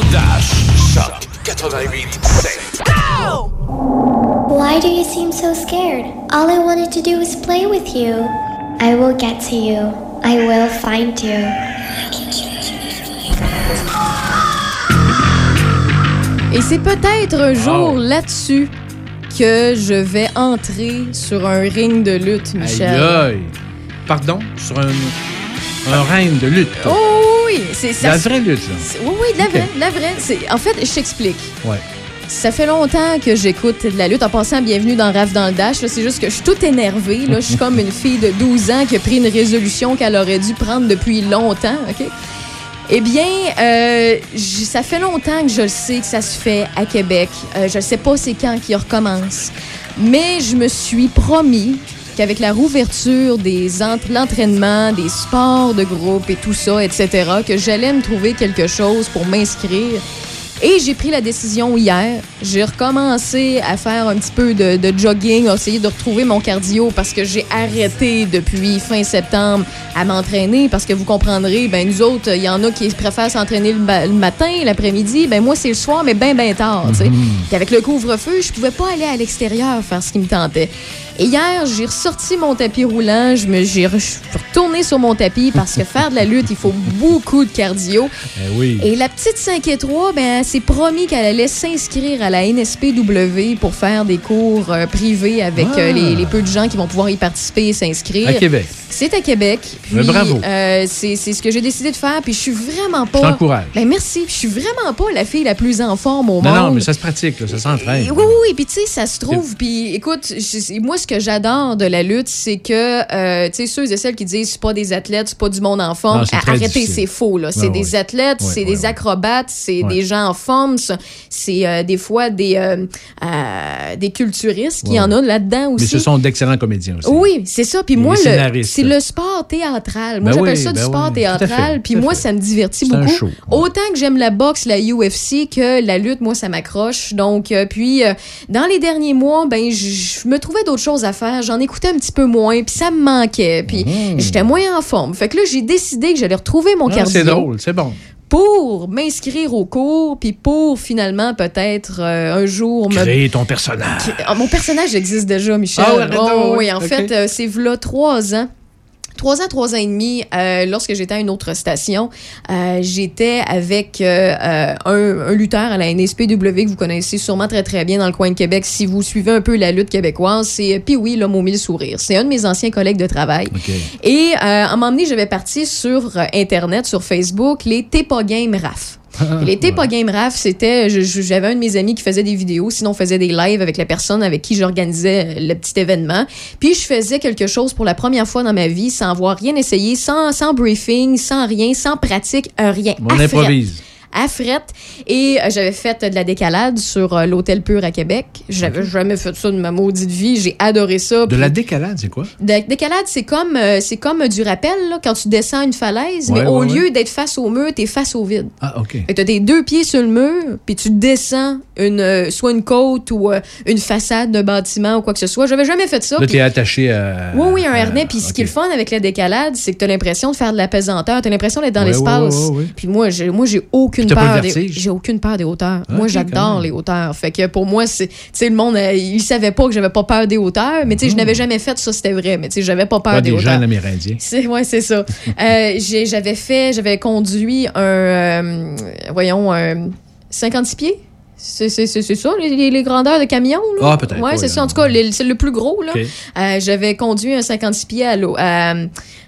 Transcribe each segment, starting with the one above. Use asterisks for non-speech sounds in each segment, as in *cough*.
le Dash. Choc 88 Why do you seem so scared? All I wanted to do was play with you. I will get to you. I will find you. Et c'est peut-être un jour là-dessus que je vais entrer sur un ring de lutte, Michel. Aïe, aïe. Pardon? Sur un, un règne de lutte. Oh oui, c'est ça. La vraie lutte, là. Oui, oui, de la vraie, de la vraie. C'est- En fait, je t'explique. Ouais. Ça fait longtemps que j'écoute de la lutte. En passant, bienvenue dans Raf dans le Dash. là. C'est juste que je suis toute énervée. Là. Je suis comme une fille de 12 ans qui a pris une résolution qu'elle aurait dû prendre depuis longtemps. OK? Eh bien, euh, ça fait longtemps que je le sais que ça se fait à Québec. Euh, je ne sais pas c'est quand qu'il recommence. Mais je me suis promis qu'avec la rouverture des ent- l'entraînement, des sports de groupe et tout ça, etc., que j'allais me trouver quelque chose pour m'inscrire. Et j'ai pris la décision hier. J'ai recommencé à faire un petit peu de, de jogging, à essayer de retrouver mon cardio parce que j'ai arrêté depuis fin septembre à m'entraîner parce que vous comprendrez, ben nous autres, il y en a qui préfèrent s'entraîner le, matin, l'après-midi. Ben moi, c'est le soir, mais bien, bien tard. Puis avec le couvre-feu, je pouvais pas aller à l'extérieur faire ce qui me tentait. Et hier, j'ai ressorti mon tapis roulant, je me j'ai re- je suis retournée sur mon tapis parce que faire de la lutte, il faut beaucoup de cardio. Eh oui. Et la petite 5 et 3, ben, elle s'est promis qu'elle allait s'inscrire à la NSPW pour faire des cours euh, privés avec Ah. euh, les, les peu de gens qui vont pouvoir y participer et s'inscrire. À Québec. C'est à Québec. Puis, Ben, bravo. euh, c'est ce que j'ai décidé de faire. Puis je suis vraiment pas. t'encourage. Ben merci. Je suis vraiment pas la fille la plus en forme au Non, monde. non, mais ça se pratique, là, ça s'entraîne. Oui, oui, oui. Puis, tu sais, ça se trouve. Puis, écoute, moi, ce que j'adore de la lutte, c'est que, euh, tu sais, ceux et celles qui disent c'est pas des athlètes, c'est pas du monde en forme, Non, arrêtez, c'est faux, là. C'est Ouais, des ouais. athlètes, Ouais, c'est des acrobates, c'est des gens en forme, c'est euh, des fois des, euh, euh, des culturistes qui en ont là-dedans aussi. Mais ce sont d'excellents comédiens aussi. Oui, c'est ça. Puis moi, c'est le sport théâtral. Moi, Ben j'appelle oui, ça du ben sport oui, théâtral. Puis moi, ça me divertit beaucoup. show. Autant que j'aime la boxe, la UFC, que la lutte, moi, ça m'accroche. Donc, puis, dans les derniers mois, ben, je je me trouvais d'autres choses à faire. J'en écoutais un petit peu moins, puis ça me manquait. Puis, j'étais moins en forme. Fait que là, j'ai décidé que j'allais retrouver mon Ah, cardio c'est drôle, c'est bon. pour m'inscrire au cours, puis pour finalement peut-être euh, un jour me Créer ton personnage. ah, Mon personnage existe déjà, Michel. Ah ouais, Oh, oui, en fait, euh, c'est là trois ans. Trois ans, trois ans et demi, euh, lorsque j'étais à une autre station, euh, j'étais avec euh, euh, un, un lutteur à la NSPW que vous connaissez sûrement très très bien dans le coin de Québec. Si vous suivez un peu la lutte québécoise, c'est puis oui, l'homme aux mille sourires. C'est un de mes anciens collègues de travail. OK. Et euh, à un moment donné, j'avais parti sur euh, Internet, sur Facebook, les T'es pas game RAF. T'es pas game RAF, c'était, j'avais un de mes amis qui faisait des vidéos, sinon on faisait des lives avec la personne avec qui j'organisais euh, le petit événement. Puis je faisais quelque chose pour la première fois dans ma vie sans avoir rien essayé, sans, sans briefing, sans rien, sans pratique, euh, rien. On improvise. À Frette. Et euh, j'avais fait de la décalade sur euh, l'Hôtel Pur à Québec. J'avais jamais fait ça de ma maudite vie. J'ai adoré ça. De la décalade, c'est quoi? de- décalade, c'est comme, euh, c'est comme du rappel, là, quand tu descends une falaise, Ouais, mais au ouais, lieu d'être face au mur, t'es face au vide. Ah, OK. T'as tes deux pieds sur le mur, puis tu descends une, soit une côte ou une façade d'un bâtiment ou quoi que ce soit. J'avais jamais fait ça. Là, puis- t'es attaché à. oui, oui, un harnais. Puis ce qui est le fun avec la décalade, c'est que t'as l'impression de faire de la pesanteur. T'as l'impression d'être dans l'espace. Puis moi, j'ai, moi, j'ai aucune Peur j'ai aucune peur des hauteurs. Ok, moi, j'adore les hauteurs. Fait que pour moi, c'est, le monde, euh, il savait pas que j'avais pas peur des hauteurs. Mais tu sais, je n'avais jamais fait ça, c'était vrai. Mais tu sais, j'avais pas peur Pas des, des hauteurs. jeunes amérindiens. C'est, ouais, c'est ça. *laughs* Euh, j'avais fait, j'avais conduit un, euh, voyons, un 56 pieds. C'est, ça, les, grandeurs de camions, là? Ah, peut-être, Ouais, c'est ça. En tout cas, c'est le plus gros, là. Euh, j'avais conduit un 56 pieds à, l'eau-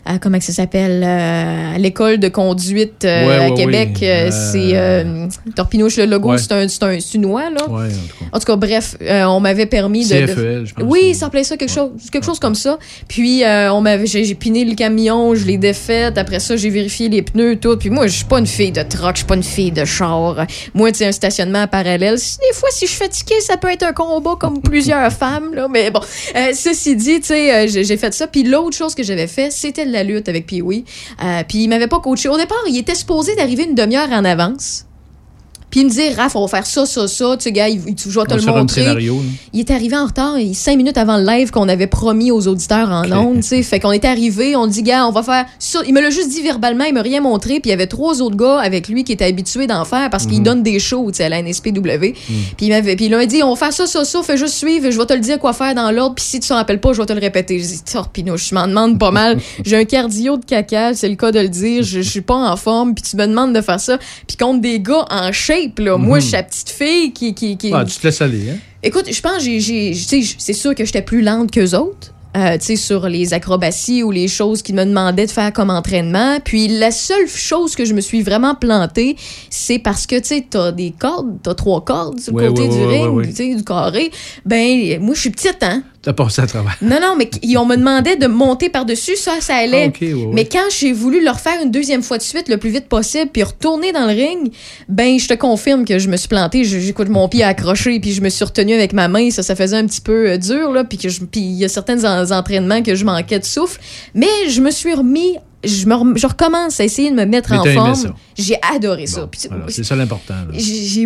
à- comment que ça s'appelle euh, à l'école de conduite euh, Ouais, à Québec. Euh, Euh, c'est euh, Torpinouche le logo c'est un c'est un sunois là en tout cas. en tout cas bref euh, on m'avait permis de, CFL, je pense. oui, ça s'appelait ça quelque chose, quelque chose comme ça. Puis euh, on m'avait, j'ai, piné le camion, je l'ai défait. Après ça, j'ai vérifié les pneus, tout. Puis moi, je suis pas une fille de truck, je suis pas une fille de char. Moi, tu sais, un stationnement parallèle. Des fois, si je suis fatiguée, ça peut être un combat comme *laughs* plusieurs femmes, là. Mais bon, euh, ceci dit, tu sais, euh, j'ai, j'ai fait ça. Puis l'autre chose que j'avais fait, c'était la lutte avec Pee-Wee. Euh, puis il m'avait pas coaché. Au départ, il était supposé d'arriver une demi-heure en avance. Puis il me dit, Raph, on va faire ça, ça, ça. Tu sais, gars, il, je vais te On le montrer. scénario. Il est arrivé en retard, il- cinq minutes avant le live qu'on avait promis aux auditeurs en ondes, tu sais. Fait qu'on était arrivé, on dit, gars, on va faire ça. Il me l'a juste dit verbalement, il m'a rien montré. Puis il y avait trois autres gars avec lui qui étaient habitués d'en faire parce qu'il donne des shows, tu sais, à la NSPW. Puis il m'avait, puis il m'a dit, on va faire ça, ça, ça, fais juste suivre, je vais te le dire quoi faire dans l'ordre. Puis si tu t'en rappelles pas, je vais te le répéter. Je dis, torpinouche, je m'en demande pas mal. *laughs* J'ai un cardio de caca, c'est le cas de le dire. Je, je suis pas en forme, puis tu me demandes de faire ça. Puis contre des gars en shape, là. Moi, je suis la petite fille qui, qui, qui, Ah, tu te laisses aller, hein? Écoute, je pense, j'ai, tu c'est sûr que j'étais plus lente qu'eux autres. euh, tu sais, sur les acrobaties ou les choses qu'ils me demandaient de faire comme entraînement. Puis la seule chose que je me suis vraiment plantée, c'est parce que, tu sais, t'as des cordes, t'as trois cordes sur le Ouais, côté ouais, du ouais, ring, tu du carré. Ben, moi, je suis petite, hein? T'as passé à travers. Non, non, mais qu- on me demandait de monter par-dessus, ça, ça allait. Ah, ok, ouais, ouais. Mais quand j'ai voulu le refaire une deuxième fois de suite, le plus vite possible, puis retourner dans le ring, ben, je te confirme que je me suis plantée. Je- J'écoute mon pied accroché, puis je me suis retenue avec ma main. Ça, ça faisait un petit peu euh, dur, là. Puis que je- puis il y a certains en- entraînements que je manquais de souffle. Mais je me suis remis. Je, me je recommence à essayer de me mettre Mais en forme. J'ai adoré ça. Bon, c'est ça l'important.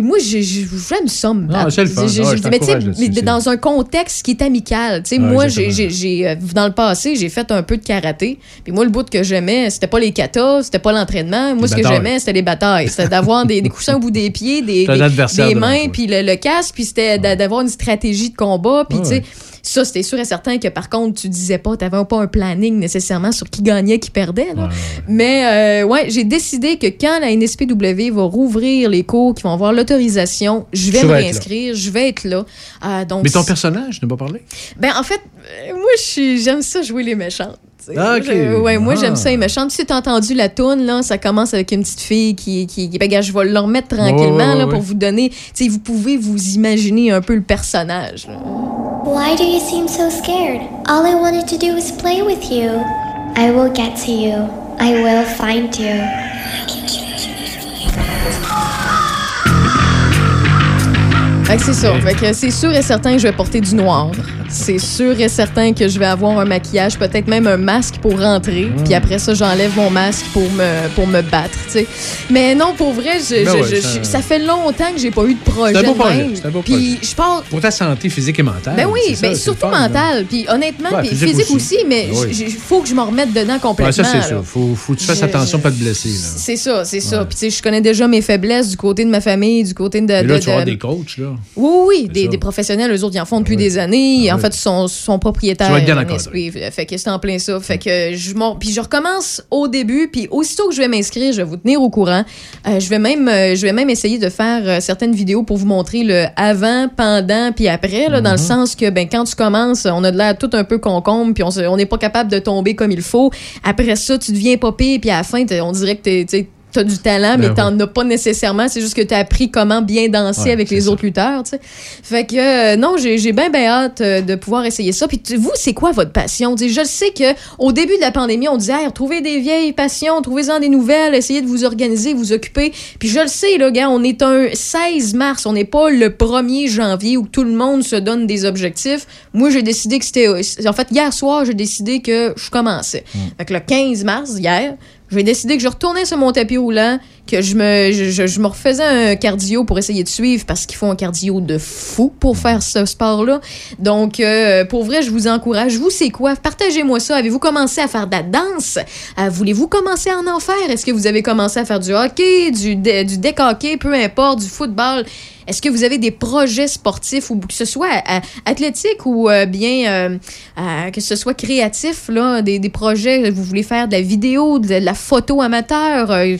moi, j'ai- j'ai- j'aime ça me battre. c'est le fun. J'ai- Ah ouais, je mais tu sais, dans un contexte qui est amical. Tu sais, Ouais, moi, j'ai, euh, dans le passé, j'ai fait un peu de karaté. Puis moi, le bout que j'aimais, c'était pas les katas, c'était pas l'entraînement. Moi, Les ce que j'aimais, c'était les batailles. C'était d'avoir des, des coussins au bout des pieds, des, des, des mains, puis le, le casque, puis c'était d'a- d'avoir une stratégie de combat. Puis, tu sais. Ça, c'était sûr et certain que par contre, tu disais pas, t'avais pas un planning nécessairement sur qui gagnait, qui perdait. là. Ouais, ouais. Mais euh, ouais, j'ai décidé que quand la NSPW va rouvrir les cours, qui vont avoir l'autorisation, je vais Tu me réinscrire, je vais être là. Euh, donc, Mais ton personnage, n'ai pas parlé? ben en fait, euh, moi j'aime ça jouer les méchantes. tu. Ah, ok. Je- ouais, moi Ah. j'aime ça les méchantes. Tu sais, t'as entendu la toune là, ça commence avec une petite fille qui qui, qui ben, je vais le remettre tranquillement ouais, là ouais. pour vous donner, tu sais, vous pouvez vous imaginer un peu le personnage. là. Why do you seem so scared? All I wanted to do was play with you. I will get to you. I will find you. Fait que c'est. Ok. Fait que c'est sûr et certain que je vais porter du noir. C'est sûr et certain que je vais avoir un maquillage, peut-être même un masque pour rentrer. Hmm. Puis après ça, j'enlève mon masque pour me, pour me battre, tu sais. Mais non, pour vrai, je, Ben je- ouais, je- ça- ça fait longtemps que j'ai pas eu de projet. C'est un beau de projet, même. c'est un beau Puis je pars Pour ta santé physique et mentale. ben oui, ça, ben c'est surtout le fun, là. mental. Puis honnêtement, Ouais, puis physique aussi, aussi. mais Ben oui. il faut que je m'en remette dedans Ouais, complètement. ça, c'est sûr. Faut, faut que tu fasses attention, pas te blesser. C'est ça, c'est ça. Ouais. Puis tu sais, je connais déjà mes faiblesses du côté de ma famille, du côté de. De- là, tu vas avoir de- des coachs, là. Oui, oui, des, ça. des professionnels, eux autres, ils en font depuis Ah des années. En fait, propriétaires. Tu vas être bien. NSP. Fait que c'est en plein ça. Fait que je puis je recommence au début, puis aussitôt que je vais m'inscrire, je vais vous tenir au courant. Euh, je vais même, euh, je vais même essayer de faire euh, certaines vidéos pour vous montrer le avant, pendant, puis après, là, dans le Mhm. sens que ben quand tu commences, on a de l'air tout un peu concombre, puis on n'est pas capable de tomber comme il faut. Après ça, tu deviens pire, puis à la fin, on dirait que t'es, t'sais, t'as du talent, mais Ben t'en as pas nécessairement. C'est juste que t'as appris comment bien danser Ouais, avec les ça. autres lutteurs, tu sais. Fait que euh, non, j'ai bien bien hâte euh, de pouvoir essayer ça. Puis tu- vous, c'est quoi votre passion? Tu sais, Je sais que au début de la pandémie, on disait hey, retrouvez des vieilles passions, trouvez-en des nouvelles, essayez de vous organiser, vous occuper. Puis je le sais là, gars, on est un 16 mars, on n'est pas le 1er janvier où tout le monde se donne des objectifs. Moi, j'ai décidé que c'était en fait hier soir, j'ai décidé que je commençais. Fait que le 15 mars hier, j'ai décidé que je retournais sur mon tapis roulant, que je me, je, je- me refaisais un cardio pour essayer de suivre parce qu'il faut un cardio de fou pour faire ce sport-là. Donc, euh, pour vrai, je vous encourage. Vous, c'est quoi? Partagez-moi ça. Avez-vous commencé à faire de la danse? Euh, Voulez-vous commencer à en en faire? Est-ce que vous avez commencé à faire du hockey, du, du deck hockey, peu importe, du football? Est-ce que vous avez des projets sportifs ou que ce soit euh, athlétique ou euh, bien euh, que ce soit créatif, là, des, des projets, vous voulez faire de la vidéo, de la photo amateur, euh,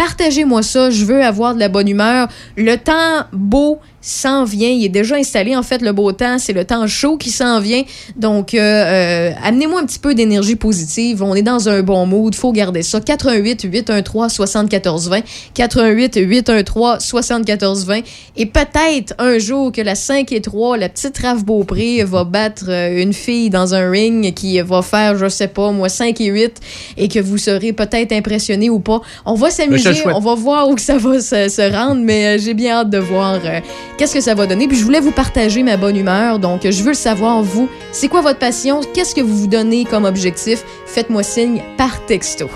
partagez-moi ça, je veux avoir de la bonne humeur. Le temps beau s'en vient, il est déjà installé en fait le beau temps, c'est le temps chaud qui s'en vient. Donc euh, euh, amenez-moi un petit peu d'énergie positive, on est dans un bon mood, faut garder ça. 88 813 74 20, 88 813 74 20 et peut-être un jour que la 5 et 3, la petite Raph Beaupré va battre euh, une fille dans un ring qui va faire je sais pas moi 5 et 8 et que vous serez peut-être impressionné ou pas. On va s'amuser, on va voir où que ça va se, se rendre mais j'ai bien hâte de voir euh, qu'est-ce que ça va donner? Puis je voulais vous partager ma bonne humeur. Donc, je veux le savoir, vous, c'est quoi votre passion? Qu'est-ce que vous vous donnez comme objectif? Faites-moi signe par texto.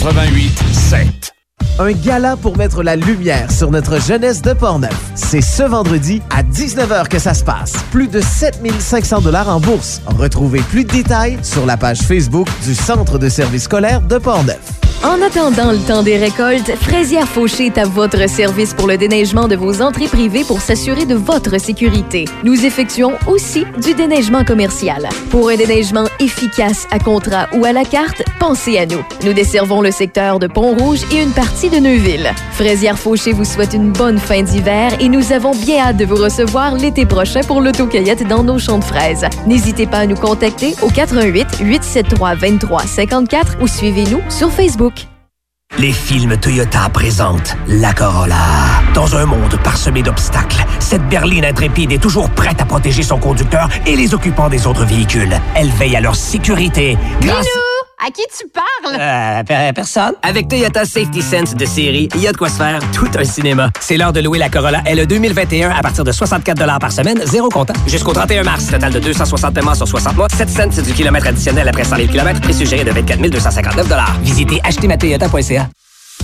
88 7. Un gala pour mettre la lumière sur notre jeunesse de Portneuf. C'est ce vendredi à 19h que ça se passe. Plus de 7500 dollars en bourse. Retrouvez plus de détails sur la page Facebook du Centre de services scolaires de Portneuf. En attendant le temps des récoltes, Fraisière Fauché est à votre service pour le déneigement de vos entrées privées pour s'assurer de votre sécurité. Nous effectuons aussi du déneigement commercial. Pour un déneigement efficace à contrat ou à la carte, pensez à nous. Nous desservons le secteur de Pont-Rouge et une partie de Neuville. Fraisière Fauché vous souhaite une bonne fin d'hiver et nous avons bien hâte de vous recevoir l'été prochain pour l'autocueillette dans nos champs de fraises. N'hésitez pas à nous contacter au 88 873 23 54 ou suivez-nous sur Facebook. Les films Toyota présentent la Corolla. Dans un monde parsemé d'obstacles, cette berline intrépide est toujours prête à protéger son conducteur et les occupants des autres véhicules. Elle veille à leur sécurité. À qui tu parles? Euh, per- personne. Avec Toyota Safety Sense de série, il y a de quoi se faire tout un cinéma. C'est l'heure de louer la Corolla LE 2021 à partir de 64 par semaine, zéro comptant. Jusqu'au 31 mars, total de 260 paiements sur 60 mois, 7 cents du kilomètre additionnel après 100 000 km, prix suggéré de 24 259 Visitez achetermatoyota.ca.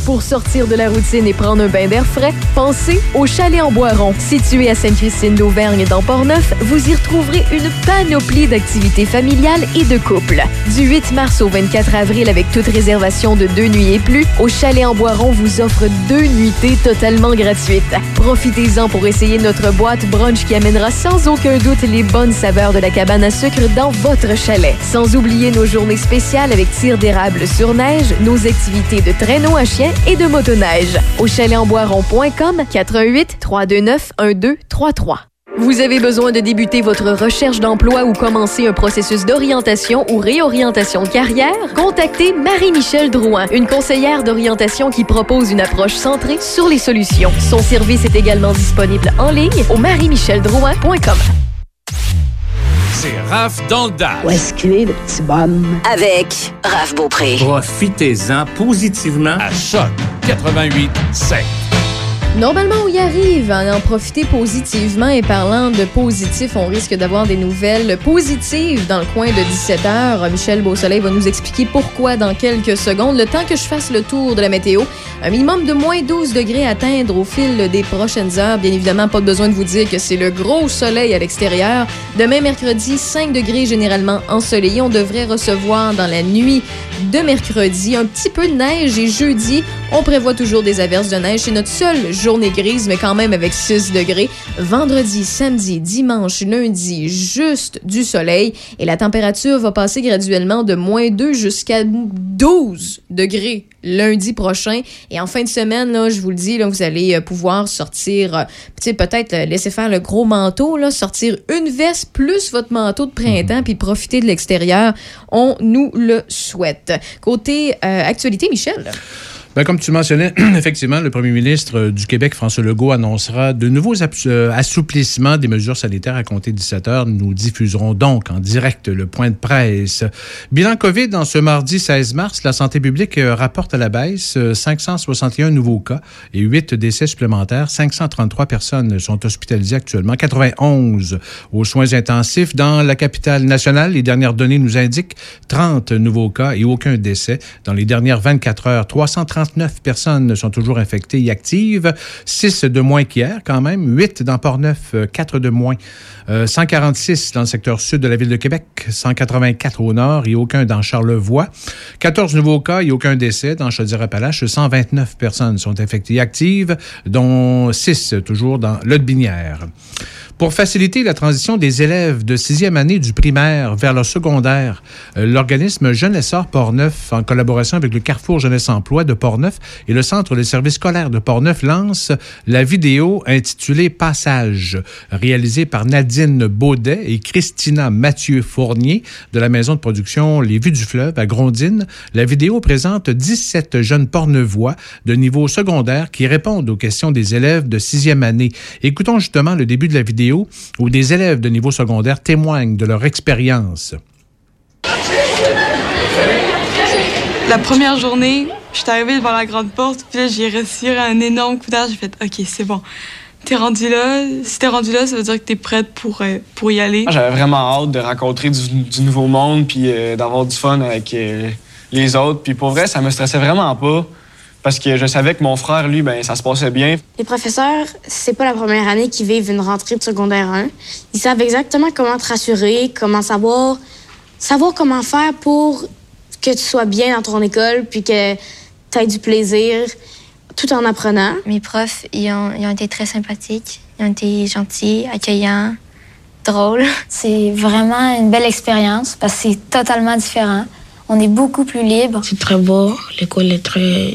Pour sortir de la routine et prendre un bain d'air frais, pensez au Chalet en Boiron. Situé à Sainte-Christine d'Auvergne dans Portneuf, vous y retrouverez une panoplie d'activités familiales et de couples. Du 8 mars au 24 avril avec toute réservation de deux nuits et plus, au Chalet en Boiron vous offre deux nuitées totalement gratuites. Profitez-en pour essayer notre boîte brunch qui amènera sans aucun doute les bonnes saveurs de la cabane à sucre dans votre chalet. Sans oublier nos journées spéciales avec tir d'érable sur neige, nos activités de traîneau à chien et de motoneige. Au chalet-en-boiron.com 88 329 1233. Vous avez besoin de débuter votre recherche d'emploi ou commencer un processus d'orientation ou réorientation de carrière? Contactez Marie-Michel Drouin, une conseillère d'orientation qui propose une approche centrée sur les solutions. Son service est également disponible en ligne au marie-micheldrouin.com. C'est Raph dans le Dash. Où est-ce qu'il est, le petit bonhomme? Avec Raph Beaupré. Profitez-en positivement à Choc 88 7. Normalement, on y arrive à en profiter positivement et parlant de positif, on risque d'avoir des nouvelles positives dans le coin de 17h. Michel Beausoleil va nous expliquer pourquoi dans quelques secondes. Le temps que je fasse le tour de la météo, un minimum de moins 12 degrés à atteindre au fil des prochaines heures. Bien évidemment, pas besoin de vous dire que c'est le gros soleil à l'extérieur. Demain, mercredi, 5 degrés généralement ensoleillé. On devrait recevoir dans la nuit de mercredi un petit peu de neige et jeudi, on prévoit toujours des averses de neige. C'est notre seule journée grise, mais quand même avec 6 degrés. Vendredi, samedi, dimanche, lundi, juste du soleil. Et la température va passer graduellement de moins 2 jusqu'à 12 degrés lundi prochain. Et en fin de semaine, je vous le dis, vous allez euh, pouvoir sortir, euh, peut-être euh, laisser faire le gros manteau, sortir une veste plus votre manteau de printemps, puis profiter de l'extérieur. On nous le souhaite. Côté actualité, Michel? Ben, comme tu mentionnais, *clears throat* effectivement, le premier ministre euh, du Québec, François Legault, annoncera de nouveaux euh, assouplissements des mesures sanitaires à compter de 17 heures. Nous diffuserons donc en direct le point de presse. Bilan COVID en ce mardi 16 mars, la santé publique euh, rapporte à la baisse euh, 561 nouveaux cas et 8 décès supplémentaires. 533 personnes sont hospitalisées actuellement, 91 aux soins intensifs. Dans la capitale nationale, les dernières données nous indiquent 30 nouveaux cas et aucun décès. Dans les dernières 24 heures, 339 personnes sont toujours infectées et actives, 6 de moins qu'hier quand même, 8 dans Port-Neuf, 4 de moins, Euh, 146 dans le secteur sud de la ville de Québec, 184 au nord et aucun dans Charlevoix, 14 nouveaux cas et aucun décès dans Chaudière-Appalaches, 129 personnes sont infectées et actives, dont 6 toujours dans Lotbinière. Pour faciliter la transition des élèves de sixième année du primaire vers le secondaire, euh, l'organisme Jeune Essor Portneuf, en collaboration avec le Carrefour Jeunesse Emploi de Portneuf et le Centre de services scolaires de Portneuf, lance la vidéo intitulée Passage, réalisée par Nadine Baudet et Christina Mathieu Fournier de la maison de production Les Vues du Fleuve à Grondines. La vidéo présente 17 jeunes pornevois de niveau secondaire qui répondent aux questions des élèves de sixième année. Écoutons justement le début de la vidéo où des élèves de niveau secondaire témoignent de leur expérience. La première journée, je suis arrivée devant la grande porte, puis là, j'ai respiré un énorme coup d'air. J'ai fait, OK, c'est bon. T'es rendu là. Si t'es rendu là, ça veut dire que t'es prête pour, euh, pour y aller. J'avais vraiment hâte de rencontrer du, du nouveau monde puis euh, d'avoir du fun avec euh, les autres. Puis pour vrai, ça me stressait vraiment pas parce que je savais que mon frère, lui, ben ça se passait bien. Les professeurs, c'est pas la première année qu'ils vivent une rentrée de secondaire 1. Ils savent exactement comment te rassurer, comment savoir, savoir comment faire pour que tu sois bien dans ton école, puis que tu aies du plaisir tout en apprenant. Mes profs, ils ont, ils ont été très sympathiques. Ils ont été gentils, accueillants, drôles. *laughs* C'est vraiment une belle expérience parce que c'est totalement différent. On est beaucoup plus libre. C'est très beau. L'école est très,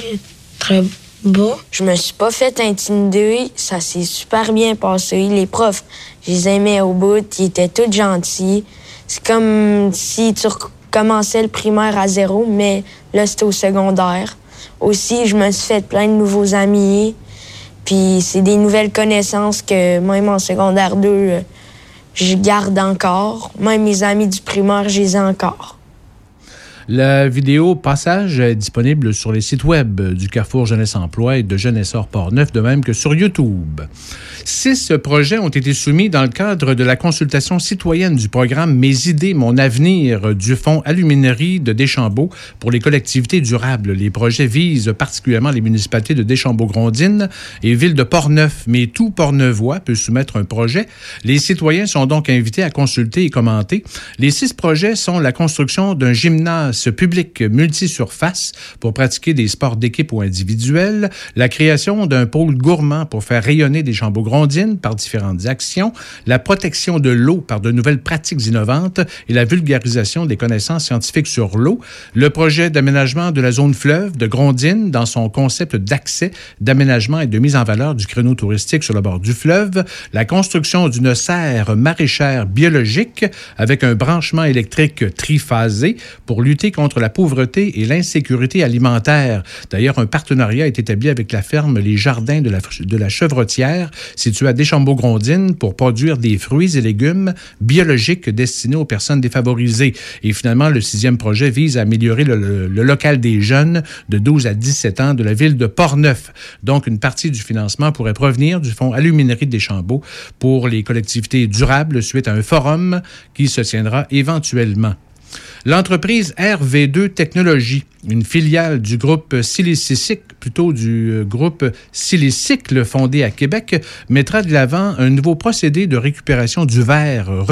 très beau. Je me suis pas fait intimider. Ça s'est super bien passé. Les profs, je les aimais au bout. Ils étaient tous gentils. C'est comme si tu recommençais le primaire à zéro, mais là, c'était au secondaire. Aussi, je me suis fait plein de nouveaux amis. Puis c'est des nouvelles connaissances que même en secondaire 2, euh, je garde encore. Même mes amis du primaire, je les ai encore. La vidéo Passage est disponible sur les sites web du Carrefour Jeunesse Emploi et de Jeunesse Hors Port-Neuf, de même que sur YouTube. Six projets ont été soumis dans le cadre de la consultation citoyenne du programme Mes idées, mon avenir du Fonds Aluminerie de Deschambault pour les collectivités durables. Les projets visent particulièrement les municipalités de Deschambault-Grondines et Ville de Portneuf, mais tout Portneuvois peut soumettre un projet. Les citoyens sont donc invités à consulter et commenter. Les six projets sont la construction d'un gymnase public multisurface pour pratiquer des sports d'équipe ou individuels, la création d'un pôle gourmand pour faire rayonner des Chambeaux-Grondines par différentes actions, la protection de l'eau par de nouvelles pratiques innovantes et la vulgarisation des connaissances scientifiques sur l'eau, le projet d'aménagement de la zone fleuve de Grondines dans son concept d'accès, d'aménagement et de mise en valeur du créneau touristique sur le bord du fleuve, la construction d'une serre maraîchère biologique avec un branchement électrique triphasé pour lutter contre la pauvreté et l'insécurité alimentaire. D'ailleurs, un partenariat est établi avec la ferme Les Jardins de la, de la Chevrotière, située à Deschambault-Grondines, pour produire des fruits et légumes biologiques destinés aux personnes défavorisées. Et finalement, le sixième projet vise à améliorer le local des jeunes de 12 à 17 ans de la ville de Portneuf. Donc, une partie du financement pourrait provenir du Fonds Aluminerie de Deschambault pour les collectivités durables suite à un forum qui se tiendra éventuellement. L'entreprise RV2 Technologies, une filiale du groupe Silicic, plutôt du euh, groupe Silicycle fondé à Québec, mettra de l'avant un nouveau procédé de récupération du verre euh,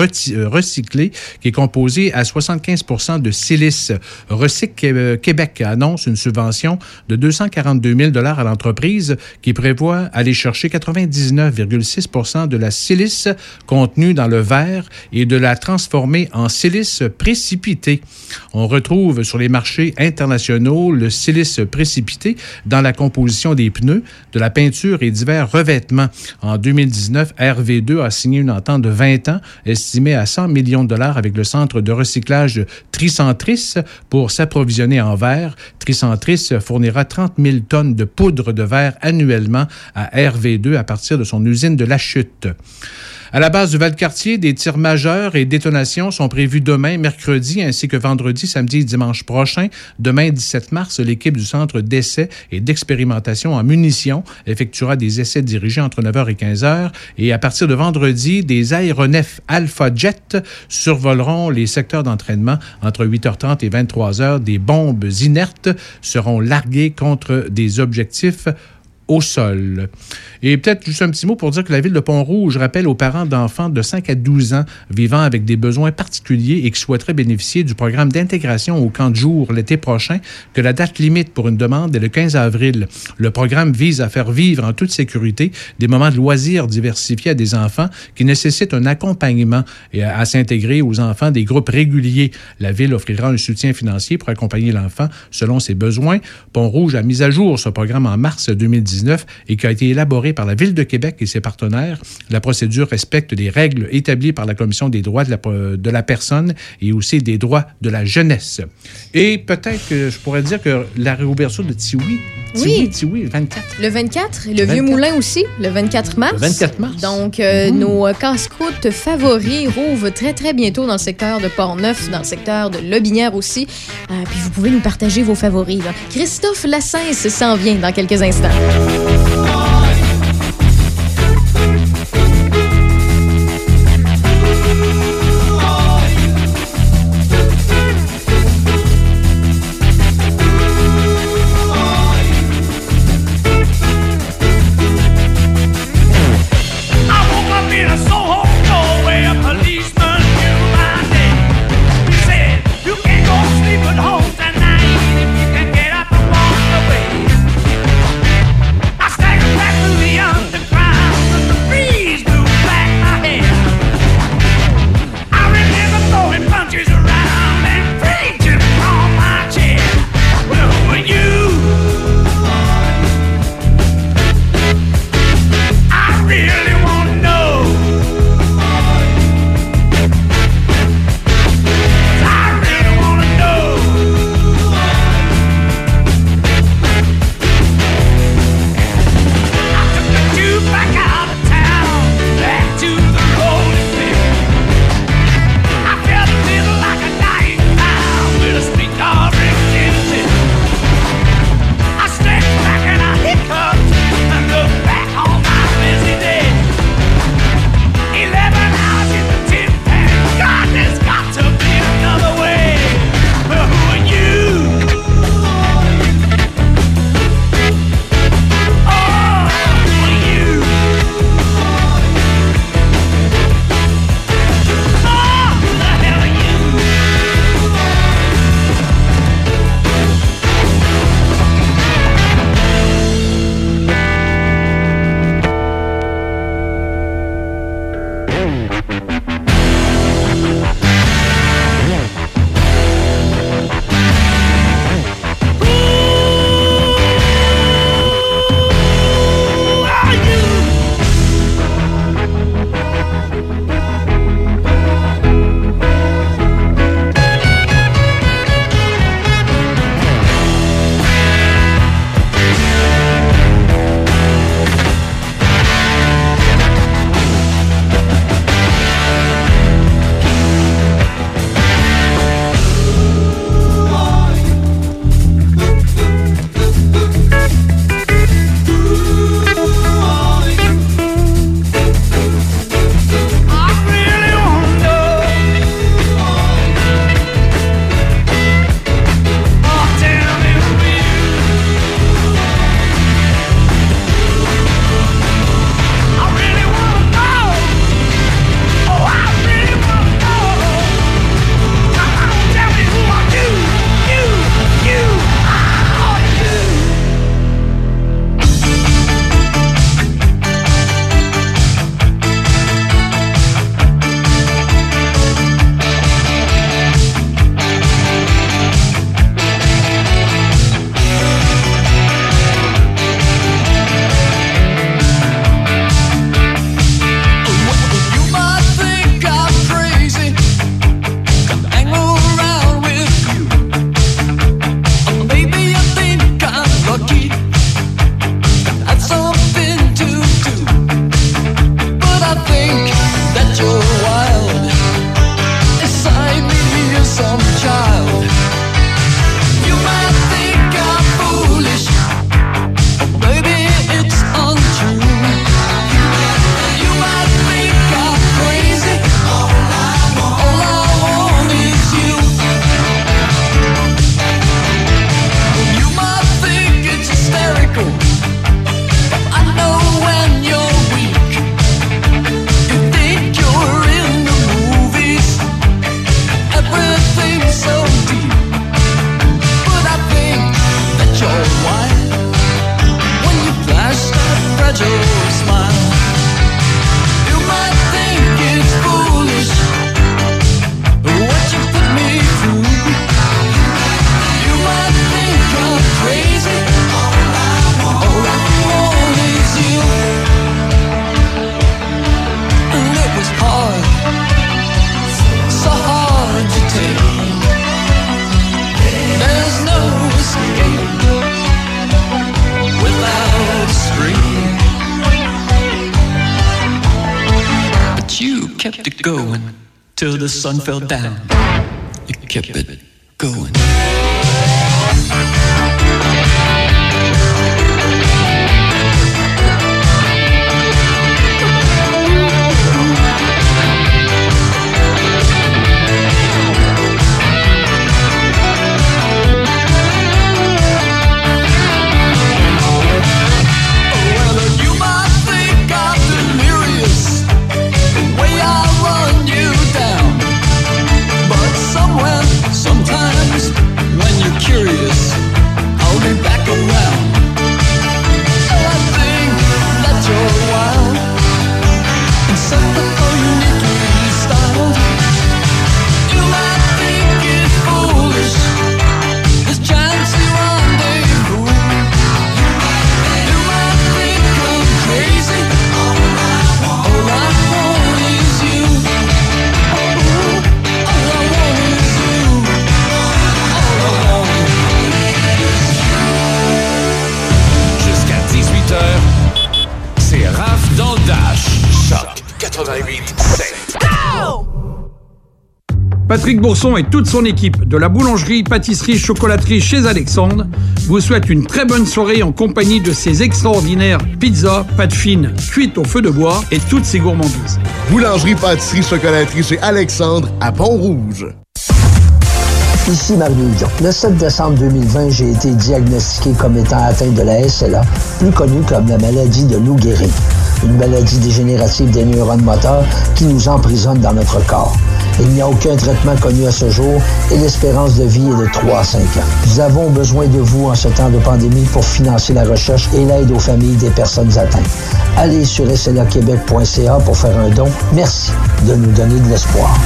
recyclé qui est composé à 75% de silice. Recycle Qué- Québec annonce une subvention de 242 000 à l'entreprise qui prévoit aller chercher 99,6% de la silice contenue dans le verre et de la transformer en silice On retrouve sur les marchés internationaux le silice précipité dans la composition des pneus, de la peinture et divers revêtements. En 2019, RV2 a signé une entente de 20 ans estimée à 100 millions de dollars avec le centre de recyclage Tricentris pour s'approvisionner en verre. Tricentris fournira 30 000 tonnes de poudre de verre annuellement à RV2 à partir de son usine de La Chute. À la base du Val-Cartier, des tirs majeurs et détonations sont prévus demain, mercredi, ainsi que vendredi, samedi et dimanche prochain. Demain, 17 mars, l'équipe du Centre d'essai et d'expérimentation en munitions effectuera des essais dirigés entre 9h et 15h. Et à partir de vendredi, des aéronefs Alpha Jet survoleront les secteurs d'entraînement entre 8h30 et 23h. Des bombes inertes seront larguées contre des objectifs au sol. Et peut-être juste un petit mot pour dire que la ville de Pont-Rouge rappelle aux parents d'enfants de 5 à 12 ans vivant avec des besoins particuliers et qui souhaiteraient bénéficier du programme d'intégration au camp de jour l'été prochain que la date limite pour une demande est le 15 avril. Le programme vise à faire vivre en toute sécurité des moments de loisirs diversifiés à des enfants qui nécessitent un accompagnement et à, s'intégrer aux enfants des groupes réguliers. La ville offrira un soutien financier pour accompagner l'enfant selon ses besoins. Pont-Rouge a mis à jour ce programme en mars 2019 et qui a été élaboré par la Ville de Québec et ses partenaires. La procédure respecte les règles établies par la Commission des droits de la, de la personne et aussi des droits de la jeunesse. Et peut-être que je pourrais dire que la réouverture de Tiwi, Oui. Tiwi, le 24. Le 24, le 24. Vieux Moulin aussi, le 24 mars. Le 24 mars. Donc, euh, nos euh, casse-croûtes favoris rouvrent très, très bientôt dans le secteur de Port-Neuf, dans le secteur de Lobinière aussi. Euh, puis vous pouvez nous partager vos favoris. là. Christophe Lassens s'en vient dans quelques instants. I sun fell down. Patrick Bourson et toute son équipe de la boulangerie, pâtisserie, chocolaterie chez Alexandre vous souhaitent une très bonne soirée en compagnie de ces extraordinaires pizzas, pâtes fines, cuites au feu de bois et toutes ces gourmandises. Boulangerie, pâtisserie, chocolaterie chez Alexandre à Pont-Rouge. Ici Mario Dion. Le 7 décembre 2020, j'ai été diagnostiqué comme étant atteint de la SLA, plus connue comme la maladie de Lou Gehrig, une maladie dégénérative des neurones moteurs qui nous emprisonne dans notre corps. Il n'y a aucun traitement connu à ce jour et l'espérance de vie est de 3 à 5 ans. Nous avons besoin de vous en ce temps de pandémie pour financer la recherche et l'aide aux familles des personnes atteintes. Allez sur slaquebec.ca pour faire un don. Merci de nous donner de l'espoir.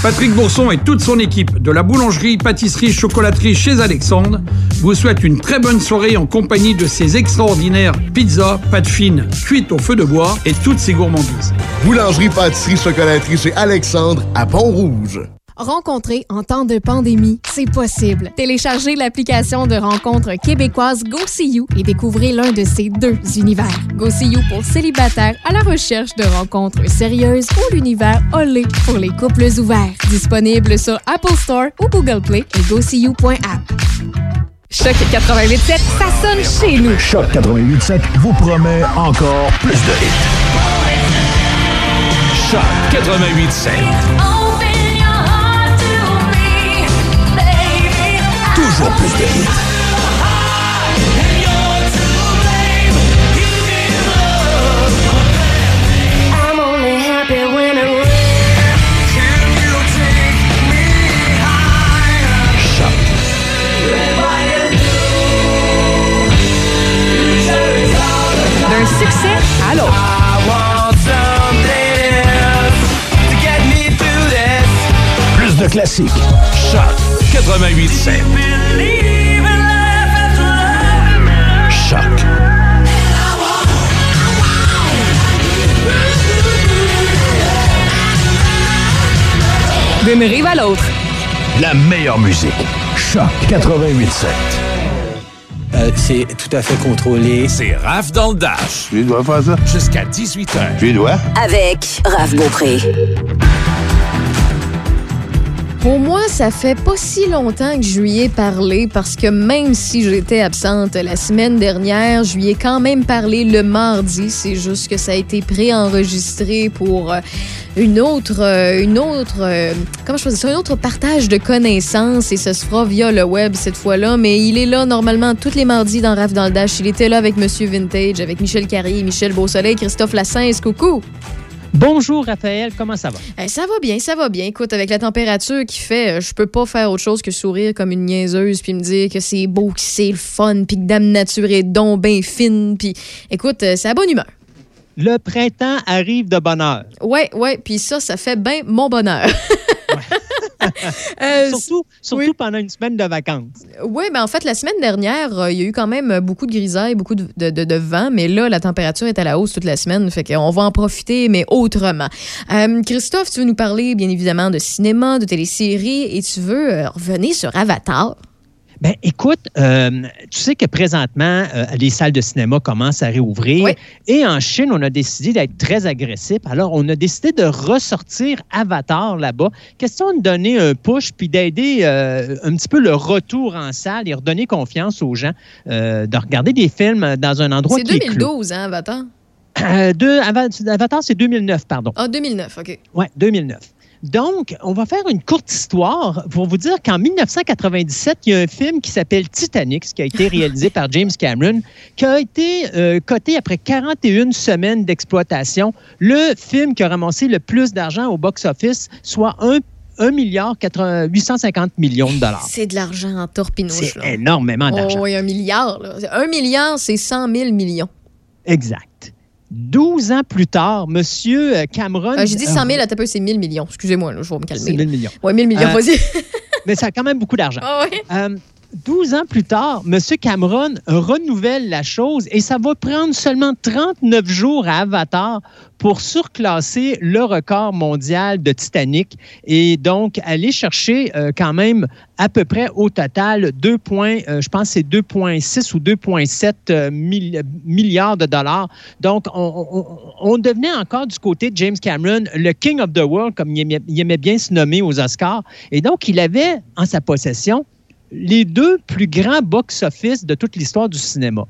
Patrick Bourson et toute son équipe de la boulangerie, pâtisserie, chocolaterie chez Alexandre vous souhaitent une très bonne soirée en compagnie de ces extraordinaires pizzas, pâtes fines, cuites au feu de bois et toutes ces gourmandises. Boulangerie, pâtisserie, chocolaterie chez Alexandre à Pont-Rouge. Rencontrer en temps de pandémie, c'est possible. Téléchargez l'application de rencontre québécoise GoSeeYou et découvrez l'un de ces deux univers. GoSeeYou pour célibataires à la recherche de rencontres sérieuses ou l'univers Olé pour les couples ouverts. Disponible sur Apple Store ou Google Play et GoSeeYou.app. Choc 88.7, ça sonne chez nous. Choc 88.7 vous promet encore plus de hits. Choc 88.7. Toujours plus de hits. I'm only happy when it D'un succès à l'autre. Plus de classiques. Choc 88.7. Choc. D'une rive à l'autre. La meilleure musique. Choc 88.7. Euh, c'est tout à fait contrôlé. C'est Raph dans le Dash. Tu dois faire ça? Jusqu'à 18h. Tu dois? Avec Raph Beaupré. Pour moi, ça fait pas si longtemps que je lui ai parlé parce que même si j'étais absente la semaine dernière, je lui ai quand même parlé le mardi. C'est juste que ça a été préenregistré pour euh, une autre, euh, une autre, euh, comment je ça, un autre partage de connaissances et ce se fera via le web cette fois-là. Mais il est là normalement tous les mardis dans Raf dans le Dash. Il était là avec Monsieur Vintage, avec Michel Carrier, Michel Beausoleil, Christophe Lassens. Coucou! Bonjour Raphaël, comment ça va? Eh, ça va bien, ça va bien. Écoute, avec la température qui fait, euh, je peux pas faire autre chose que sourire comme une niaiseuse puis me dire que c'est beau, que c'est le fun, puis que Dame Nature est donc bien fine. Puis écoute, euh, c'est à bonne humeur. Le printemps arrive de bonne heure. Ouais, ouais, puis ça, ça fait bien mon bonheur. *laughs* *laughs* Euh, surtout surtout pendant une semaine de vacances. Oui, mais en fait, la semaine dernière, euh, il y a eu quand même beaucoup de grisailles, beaucoup de, de- de- de vent, mais là, la température est à la hausse toute la semaine, fait qu'on va en profiter, mais autrement. Euh, Christophe, tu veux nous parler, bien évidemment, de cinéma, de téléséries, et tu veux euh, revenir sur Avatar? Ben, écoute, euh, tu sais que présentement, euh, les salles de cinéma commencent à réouvrir. Et en Chine, on a décidé d'être très agressif. Alors, on a décidé de ressortir Avatar là-bas. Question de donner un push puis d'aider euh, un petit peu le retour en salle et redonner confiance aux gens de regarder des films dans un endroit C'est qui est clos. 2012, hein, Avatar? Avatar, c'est 2009, pardon. Ah, 2009, OK. Oui, 2009. Donc, on va faire une courte histoire pour vous dire qu'en 1997, il y a un film qui s'appelle Titanic, qui a été *laughs* réalisé par James Cameron, qui a été euh, coté après 41 semaines d'exploitation. Le film qui a ramassé le plus d'argent au box-office, soit 1 1 milliard 80 850 millions de dollars. C'est de l'argent en torpinouche. C'est énormément d'argent. Oh, oui, un milliard. Là. Un milliard, c'est 100 000 millions. Exact. 12 ans plus tard, M. Cameron... Ah, J'ai dit 100 000, euh, peu, c'est 1000 millions. Excusez-moi, je vais me calmer. C'est 1000 millions. Oui, 1000 millions, Euh, vas-y. mais ça a quand même beaucoup d'argent. *laughs* Ah oui? Euh, 12 ans plus tard, M. Cameron renouvelle la chose et ça va prendre seulement 39 jours à Avatar pour surclasser le record mondial de Titanic et donc aller chercher euh, quand même à peu près au total 2 points, euh, je pense c'est 2,6 ou 2,7 euh, milliards de dollars. Donc, on, devenait encore du côté de James Cameron le King of the World, comme il aimait bien se nommer aux Oscars. Et donc, il avait en sa possession les deux plus grands box-office de toute l'histoire du cinéma.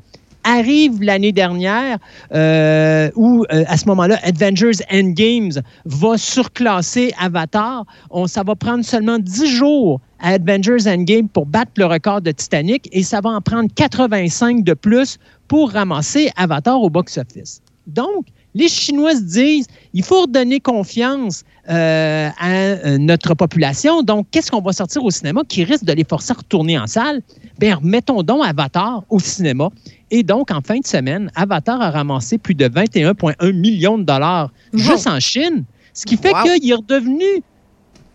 Arrive l'année dernière euh, où, euh, à ce moment-là, Avengers Endgames va surclasser Avatar. Ça va prendre seulement 10 jours à Avengers Endgame pour battre le record de Titanic et ça va en prendre 85 de plus pour ramasser Avatar au box-office. Donc, les Chinois se disent, il faut redonner confiance euh, à euh, notre population. Donc, qu'est-ce qu'on va sortir au cinéma qui risque de les forcer à retourner en salle? Bien, remettons donc Avatar au cinéma. Et donc, en fin de semaine, Avatar a ramassé plus de 21,1 millions de dollars juste en Chine, ce qui fait Wow. qu'il est redevenu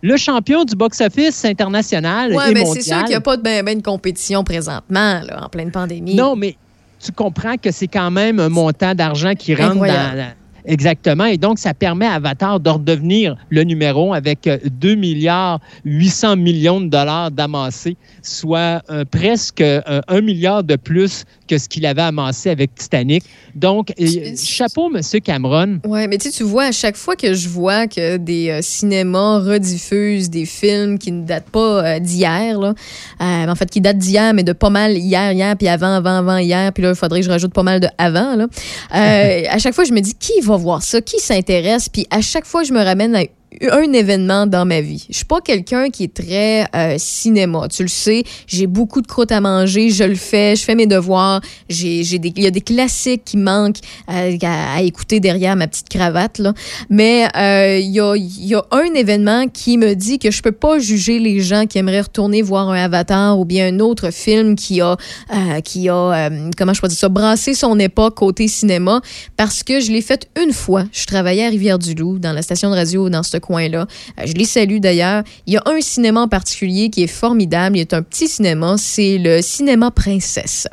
le champion du box-office international Oui, mais mondial. c'est sûr qu'il n'y a pas de, ben, ben de compétition présentement, là, en pleine pandémie. Non, mais tu comprends que c'est quand même un montant d'argent qui rentre Incroyable. dans. la- Exactement. Et donc, ça permet à Avatar de redevenir le numéro avec euh, 2 milliards 800 millions de dollars d'amassés, soit euh, presque euh, un milliard de plus que ce qu'il avait amassé avec Titanic. Donc, euh, chapeau, M. Cameron. Oui, mais tu vois, à chaque fois que je vois que des euh, cinémas rediffusent des films qui ne datent pas euh, d'hier, euh, en fait, qui datent d'hier, mais de pas mal hier, hier, puis avant, avant, avant, hier, puis là, il faudrait que je rajoute pas mal de avant, là. Euh, *laughs* à chaque fois, je me dis, qui va voir ça? Qui s'intéresse? Puis à chaque fois, je me ramène à un événement dans ma vie. Je suis pas quelqu'un qui est très euh, cinéma. Tu le sais, j'ai beaucoup de croûtes à manger, je le fais, je fais mes devoirs. J'ai, j'ai des, il y a des classiques qui manquent euh, à, écouter derrière ma petite cravate là. Mais euh, il y, a, y a un événement qui me dit que je peux pas juger les gens qui aimeraient retourner voir un Avatar ou bien un autre film qui a, euh, qui a, comment je peux dire ça, brassé son époque côté cinéma parce que je l'ai fait une fois. Je travaillais à Rivière-du-Loup dans la station de radio dans ce coin-là. Euh, je les salue d'ailleurs. Il y a un cinéma en particulier qui est formidable. Il est un petit cinéma. C'est le cinéma Princesse.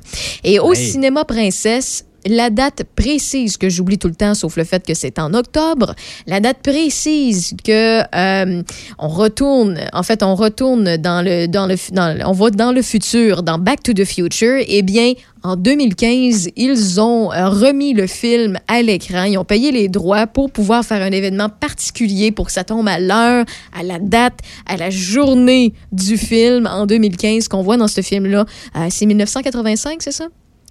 Et au Hey. cinéma Princesse, la date précise que j'oublie tout le temps, sauf le fait que c'est en octobre, la date précise que euh, on retourne, en fait, on retourne dans le, dans le, dans on dans le futur, dans Back to the Future. Eh bien, en 2015, ils ont euh, remis le film à l'écran. Ils ont payé les droits pour pouvoir faire un événement particulier pour que ça tombe à l'heure, à la date, à la journée du film en 2015 qu'on voit dans ce film-là. Euh, c'est 1985, c'est ça?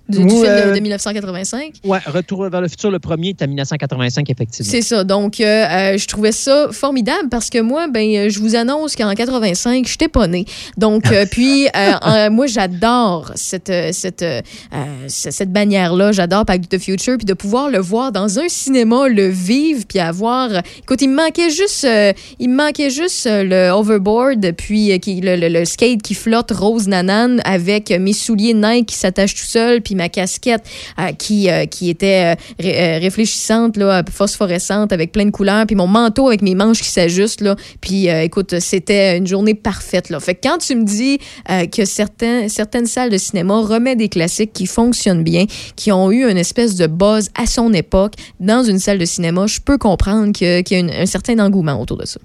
Du, Ou, film de- euh, de 1985. Ouais, Retour vers le futur, le premier est en 1985, effectivement. C'est ça. Donc, euh, euh, je trouvais ça formidable parce que moi, ben, euh, je vous annonce qu'en 85, je n'étais pas née. Donc, euh, *laughs* puis, euh, moi, j'adore cette, euh, cette, euh, euh, cette bannière-là. J'adore Back to the Future. Puis de pouvoir le voir dans un cinéma, le vivre, puis avoir. Écoute, il me manquait juste, euh, il me manquait juste euh, le overboard, puis euh, qui, le, le- le skate qui flotte rose nanane avec mes souliers Nike qui s'attachent tout seul, puis ma casquette euh, qui, euh, qui était euh, ré- réfléchissante, là, phosphorescente, avec plein de couleurs, puis mon manteau avec mes manches qui s'ajustent. Là. Puis écoute, c'était une journée parfaite. Là. Fait que quand tu me dis que certaines salles de cinéma remettent des classiques qui fonctionnent bien, qui ont eu une espèce de buzz à son époque dans une salle de cinéma, je peux comprendre qu'il y a un certain engouement autour de ça.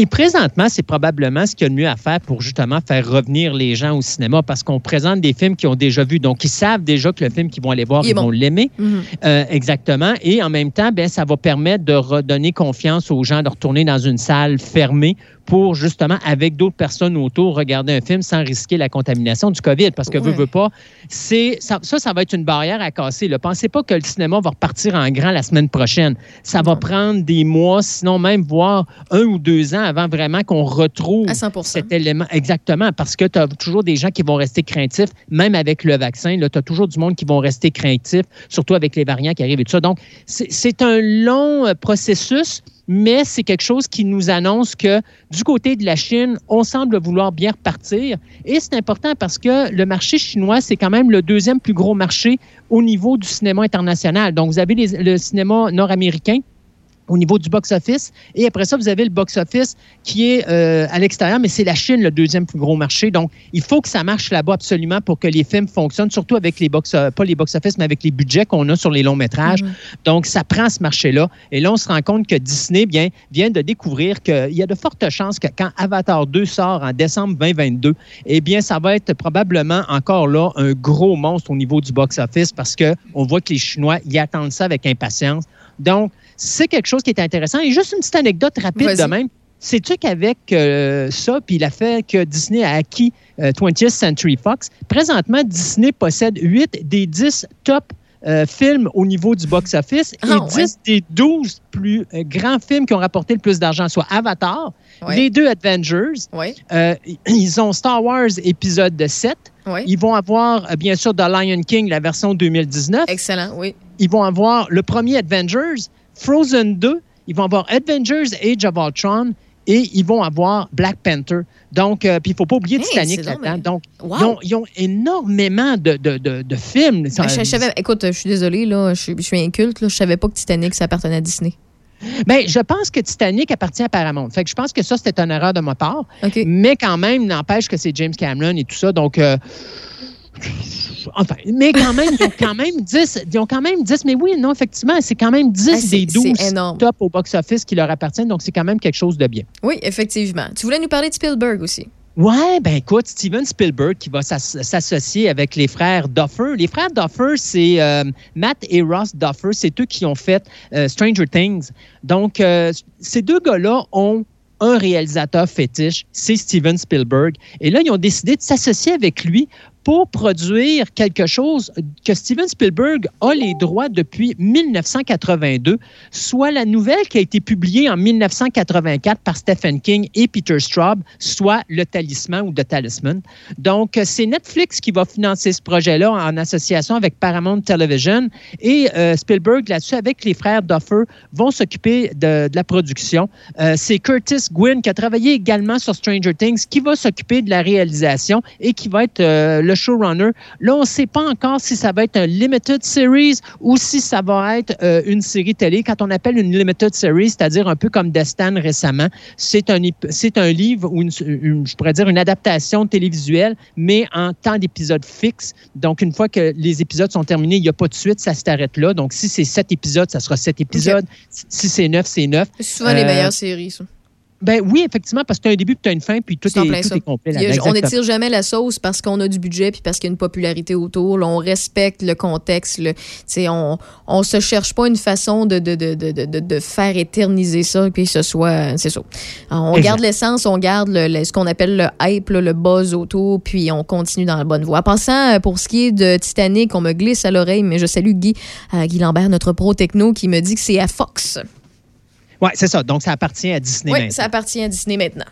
Et présentement, c'est probablement ce qu'il y a de mieux à faire pour justement faire revenir les gens au cinéma parce qu'on présente des films qu'ils ont déjà vus. Donc, ils savent déjà que le film qu'ils vont aller voir, Il ils bon. vont l'aimer. Mhm. Euh, exactement. Et en même temps, ben, ça va permettre de redonner confiance aux gens de retourner dans une salle fermée pour justement, avec d'autres personnes autour, regarder un film sans risquer la contamination du COVID. Parce que, Ouais. veut, veut pas, c'est, ça, ça, ça va être une barrière à casser. Ne Pensez pas que le cinéma va repartir en grand la semaine prochaine. Ça va prendre des mois, sinon même voire un ou deux ans avant vraiment qu'on retrouve À 100 cet élément. Exactement, parce que tu as toujours des gens qui vont rester craintifs, même avec le vaccin. Tu as toujours du monde qui vont rester craintifs, surtout avec les variants qui arrivent et tout ça. Donc, c'est c'est un long euh, processus, mais c'est quelque chose qui nous annonce que du côté de la Chine, on semble vouloir bien repartir. Et c'est important parce que le marché chinois, c'est quand même le deuxième plus gros marché au niveau du cinéma international. Donc, vous avez le cinéma nord-américain au niveau du box-office. Et après ça, vous avez le box-office qui est euh, à l'extérieur, mais c'est la Chine, le deuxième plus gros marché. Donc, il faut que ça marche là-bas absolument pour que les films fonctionnent, surtout avec les box pas les box-office, mais avec les budgets qu'on a sur les longs métrages. Donc, ça prend ce marché-là. Et là, on se rend compte que Disney bien, vient de découvrir qu'il y a de fortes chances que quand Avatar 2 sort en décembre 2022, eh bien, ça va être probablement encore là un gros monstre au niveau du box-office parce qu'on voit que les Chinois y attendent ça avec impatience. Donc, c'est quelque chose qui est intéressant. Et juste une petite anecdote rapide de même. Sais-tu qu'avec euh, ça, puis le fait que Disney a acquis euh, 20th Century Fox, présentement, Disney possède 8 des 10 top euh, films au niveau du box-office et Ah, 10 ouais. des 12 plus euh, grands films qui ont rapporté le plus d'argent, soit Avatar, Ouais. les deux Avengers, Ouais. euh, ils ont Star Wars épisode 7, Ouais. ils vont avoir, euh, bien sûr, The Lion King, la version 2019, Excellent, oui. ils vont avoir le premier Avengers, Frozen 2, ils vont avoir Avengers Age of Ultron et ils vont avoir Black Panther. Donc, euh, puis il ne faut pas oublier Hey, Titanic là-dedans. bien- Donc, Wow. ils, ont, ils ont énormément de, de, de, de films. Ben, je, je savais, écoute, je suis désolée, là, je, suis- je suis inculte, là, je savais pas que Titanic, ça appartenait à Disney. Ben, je pense que Titanic appartient à Paramount. Fait que je pense que ça, c'était une erreur de ma part. Mais quand même, n'empêche que c'est James Cameron et tout ça. Donc, euh, enfin, mais quand même, ils ont quand même 10. Ils ont quand même 10. Mais oui, non, effectivement, c'est quand même 10 Ah, des 12 c'est énorme. top au box-office qui leur appartiennent. Donc, c'est quand même quelque chose de bien. Oui, effectivement. Tu voulais nous parler de Spielberg aussi. Ouais, ben écoute, Steven Spielberg qui va s'as- s'associer avec les frères Duffer. Les frères Duffer, c'est euh, Matt et Ross Duffer, c'est eux qui ont fait euh, Stranger Things. Donc, euh, ces deux gars-là ont un réalisateur fétiche, c'est Steven Spielberg. Et là, ils ont décidé de s'associer avec lui pour produire quelque chose que Steven Spielberg a les droits depuis 1982, soit la nouvelle qui a été publiée en 1984 par Stephen King et Peter Straub, soit Le Talisman ou The Talisman. Donc, c'est Netflix qui va financer ce projet-là en association avec Paramount Television et euh, Spielberg, là-dessus, avec les frères Duffer, vont s'occuper de, de la production. Euh, c'est Curtis Gwynn qui a travaillé également sur Stranger Things qui va s'occuper de la réalisation et qui va être euh, le showrunner. Là, on ne sait pas encore si ça va être un limited series ou si ça va être euh, une série télé. Quand on appelle une limited series, c'est-à-dire un peu comme Destin récemment, c'est un, ép- c'est un livre ou une, une- je pourrais dire une adaptation télévisuelle, mais en temps d'épisode fixe. Donc, une fois que les épisodes sont terminés, il n'y a pas de suite, ça s'arrête là. Donc, si c'est sept épisodes, ça sera sept épisodes. Si c'est neuf, c'est neuf. C'est souvent les Euh, meilleures séries, ça. Ben oui, effectivement, parce que tu as un début, tu as une fin, puis tout, est, tout est complet. A- on n'étire jamais la sauce parce qu'on a du budget puis parce qu'il y a une popularité autour. Là, on respecte le contexte. Le, on on se cherche pas une façon de, de, de, de, de, de faire éterniser ça puis que ce soit... C'est ça. On Exact. garde l'essence, on garde le, le- ce qu'on appelle le hype, là, le buzz autour, puis on continue dans la bonne voie. En passant, euh, pour ce qui est de Titanic, on me glisse à l'oreille, mais je salue Guy, euh, Guy Lambert, notre pro techno, qui me dit que c'est à Fox. Oui, c'est ça. Donc, ça appartient à Disney Oui, maintenant. ça appartient à Disney maintenant.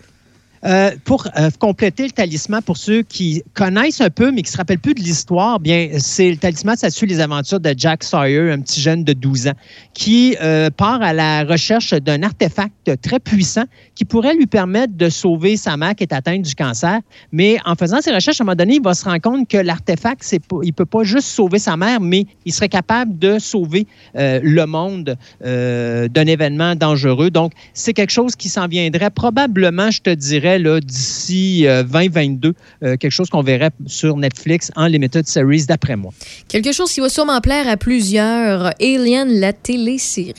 Euh, pour euh, compléter le talisman, pour ceux qui connaissent un peu, mais qui ne se rappellent plus de l'histoire, bien, c'est le talisman, ça suit les aventures de Jack Sawyer, un petit jeune de 12 ans, qui euh, part à la recherche d'un artefact très puissant qui pourrait lui permettre de sauver sa mère qui est atteinte du cancer. Mais en faisant ses recherches, à un moment donné, il va se rendre compte que l'artefact, il ne peut pas juste sauver sa mère, mais il serait capable de sauver le monde d'un événement dangereux. Donc, c'est quelque chose qui s'en viendrait probablement, je te dirais, d'ici euh, 2022, euh, quelque chose qu'on verrait sur Netflix en Limited Series, d'après moi. Quelque chose qui va sûrement plaire à plusieurs. Alien, la télésérie.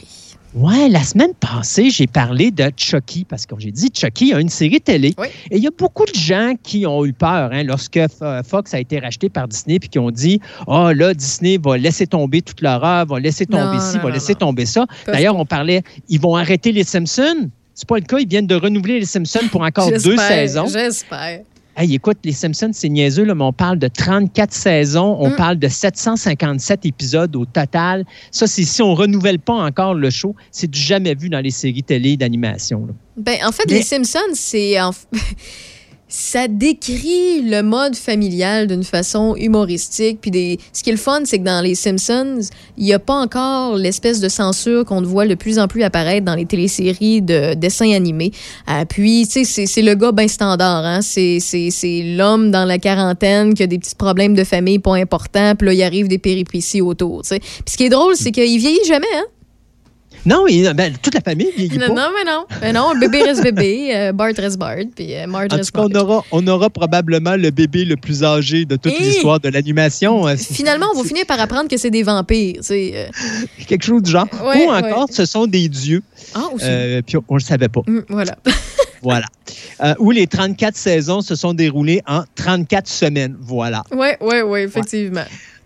Ouais, la semaine passée, j'ai parlé de Chucky parce que j'ai dit, Chucky a une série télé. Et il y a beaucoup de gens qui ont eu peur hein, lorsque F- Fox a été racheté par Disney puis qui ont dit Oh là, Disney va laisser tomber toute l'horreur, va laisser tomber Non, ci, non, va non, laisser tomber ça. D'ailleurs, on parlait, ils vont arrêter les Simpsons. C'est pas le cas, ils viennent de renouveler les Simpsons pour encore deux saisons. J'espère. Hey, écoute, les Simpsons, c'est niaiseux, là, mais on parle de 34 saisons, on Mm. parle de 757 épisodes au total. Ça, c'est si on renouvelle pas encore le show, c'est du jamais vu dans les séries télé d'animation. Ben, en fait, Mais- les Simpsons, c'est. en- *laughs* Ça décrit le mode familial d'une façon humoristique. Puis des... ce qui est le fun, c'est que dans les Simpsons, il n'y a pas encore l'espèce de censure qu'on voit de plus en plus apparaître dans les téléséries de dessins animés. Euh, puis, tu sais, c'est- le gars bien standard. Hein? C'est l'homme dans la quarantaine qui a des petits problèmes de famille pas importants. Puis là, il arrive des péripéties autour. tu sais. Puis ce qui est drôle, c'est qu'il vieillit jamais. Hein? Non, il- ben, toute la famille vieillit Non, pas. non, mais non. Mais non, le bébé reste bébé, *laughs* euh, Bart reste Bart, puis euh, Marge En tout reste cas, on aura, on aura probablement le bébé le plus âgé de toute l'histoire de l'animation. Euh, Finalement, on va finir par apprendre que c'est des vampires. euh. *laughs* Quelque chose du genre. Ouais, Ou encore, ce sont des dieux. Ah, aussi. Euh, puis on ne le savait pas. Hum, voilà. *laughs* Voilà. Euh, où les 34 saisons se sont déroulées en 34 semaines. Voilà. Oui, oui, oui, effectivement.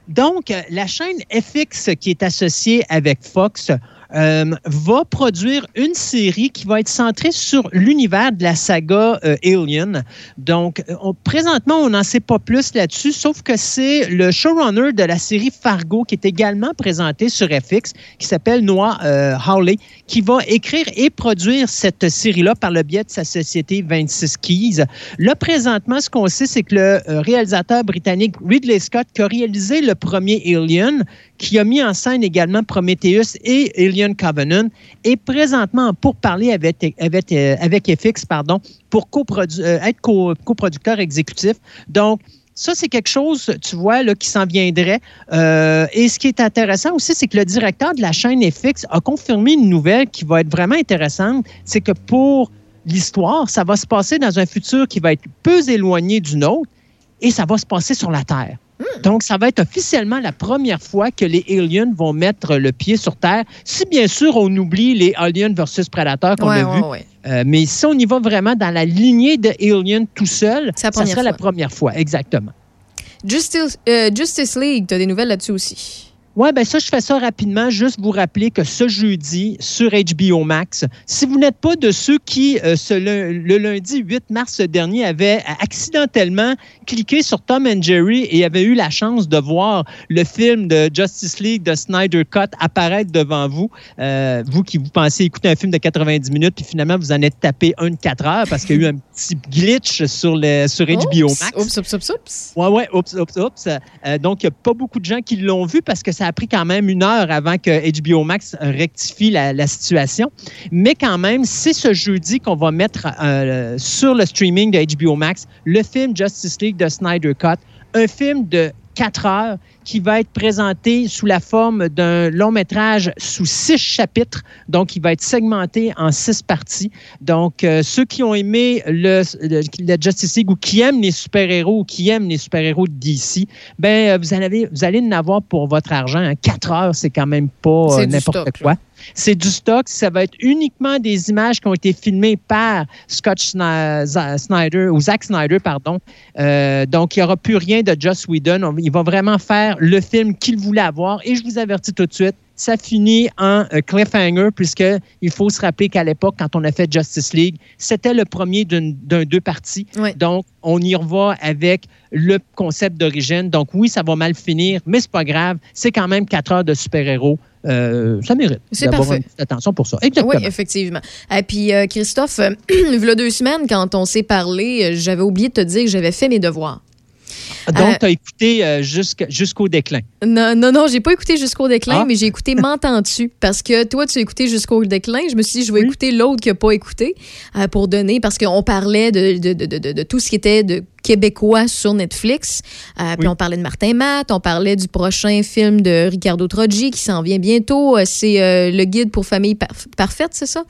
Donc, euh, la chaîne FX qui est associée avec Fox euh, va produire une série qui va être centrée sur l'univers de la saga euh, Alien. Donc, euh, présentement, on n'en sait pas plus là-dessus, sauf que c'est le showrunner de la série Fargo qui est également présenté sur FX, qui s'appelle Noah Hawley, qui va écrire et produire cette série-là par le biais de sa société 26 Keys. Là, présentement, ce qu'on sait, c'est que le réalisateur britannique Ridley Scott, qui a réalisé le premier Alien, qui a mis en scène également Prometheus et Alien Covenant, est présentement pour parler avec, avec, euh, avec FX pardon, pour euh, être co- coproducteur exécutif. Donc, ça, c'est quelque chose, tu vois, là, qui s'en viendrait. Euh, et ce qui est intéressant aussi, c'est que le directeur de la chaîne FX a confirmé une nouvelle qui va être vraiment intéressante. C'est que pour l'histoire, ça va se passer dans un futur qui va être peu éloigné du nôtre et ça va se passer sur la Terre. Donc, ça va être officiellement la première fois que les aliens vont mettre le pied sur Terre. Si bien sûr on oublie les aliens versus Predator qu'on Ouais, a ouais, vu, ouais. Euh, mais si on y va vraiment dans la lignée de Alien tout seul, ça serait la fois. première fois, exactement. Justice, euh, Justice League, tu as des nouvelles là-dessus aussi? Oui, ben ça, je fais ça rapidement. Juste vous rappeler que ce jeudi, sur HBO Max, si vous n'êtes pas de ceux qui, euh, ce le lundi 8 mars dernier, avaient accidentellement cliqué sur Tom and Jerry et avaient eu la chance de voir le film de Justice League de Snyder Cut apparaître devant vous, euh, vous qui vous pensez écouter un film de 90 minutes, puis finalement, vous en êtes tapé un de 4 heures parce qu'il y a eu un petit glitch sur, le, sur HBO Max. Oups, oups, oups, oups. Oui, oui, oups, oups, oups. Euh, donc, il n'y a pas beaucoup de gens qui l'ont vu parce que ça a pris quand même une heure avant que HBO Max rectifie la, situation. Mais quand même, c'est ce jeudi qu'on va mettre euh, sur le streaming de HBO Max le film Justice League de Snyder Cut, un film de 4 heures qui va être présenté sous la forme d'un long métrage sous six chapitres. Donc, il va être segmenté en six parties. Donc, euh, ceux qui ont aimé le, Justice League ou qui aiment les super-héros ou qui aiment les super-héros de DC, ben, euh, vous, allez, vous allez en avoir pour votre argent. hein. Quatre heures, c'est quand même pas euh, n'importe quoi. C'est du stock. Ça va être uniquement des images qui ont été filmées par Scott Snyder ou Zack Snyder, pardon. Euh, donc, il n'y aura plus rien de Joss Whedon. On- il va vraiment faire le film qu'il voulait avoir. Et je vous avertis tout de suite, ça finit en euh, cliffhanger, puisqu'il faut se rappeler qu'à l'époque, quand on a fait Justice League, c'était le premier d'un deux parties. Donc, on y revoit avec le concept d'origine. Donc, oui, ça va mal finir, mais c'est pas grave. C'est quand même quatre heures de super-héros. Euh, ça mérite C'est d'avoir parfait. une petite attention pour ça. Exactement. Oui, effectivement. Et puis, euh, Christophe, euh, *clears throat* il y a deux semaines, quand on s'est parlé, euh, j'avais oublié de te dire que j'avais fait mes devoirs. Donc, Euh, tu as écouté euh, jusqu'au déclin. Non, non, non, j'ai pas écouté jusqu'au déclin, Ah. mais j'ai écouté *laughs* M'entends-tu? Parce que toi, tu as écouté jusqu'au déclin. Je me suis dit, je vais écouter l'autre qui n'a pas écouté euh, pour donner, parce qu'on parlait de, de, de, de, de tout ce qui était de québécois sur Netflix. Euh, Puis on parlait de Martin Matt, on parlait du prochain film de Ricardo Troggi qui s'en vient bientôt. Euh, C'est euh, Le guide pour famille par- parfaite, c'est ça?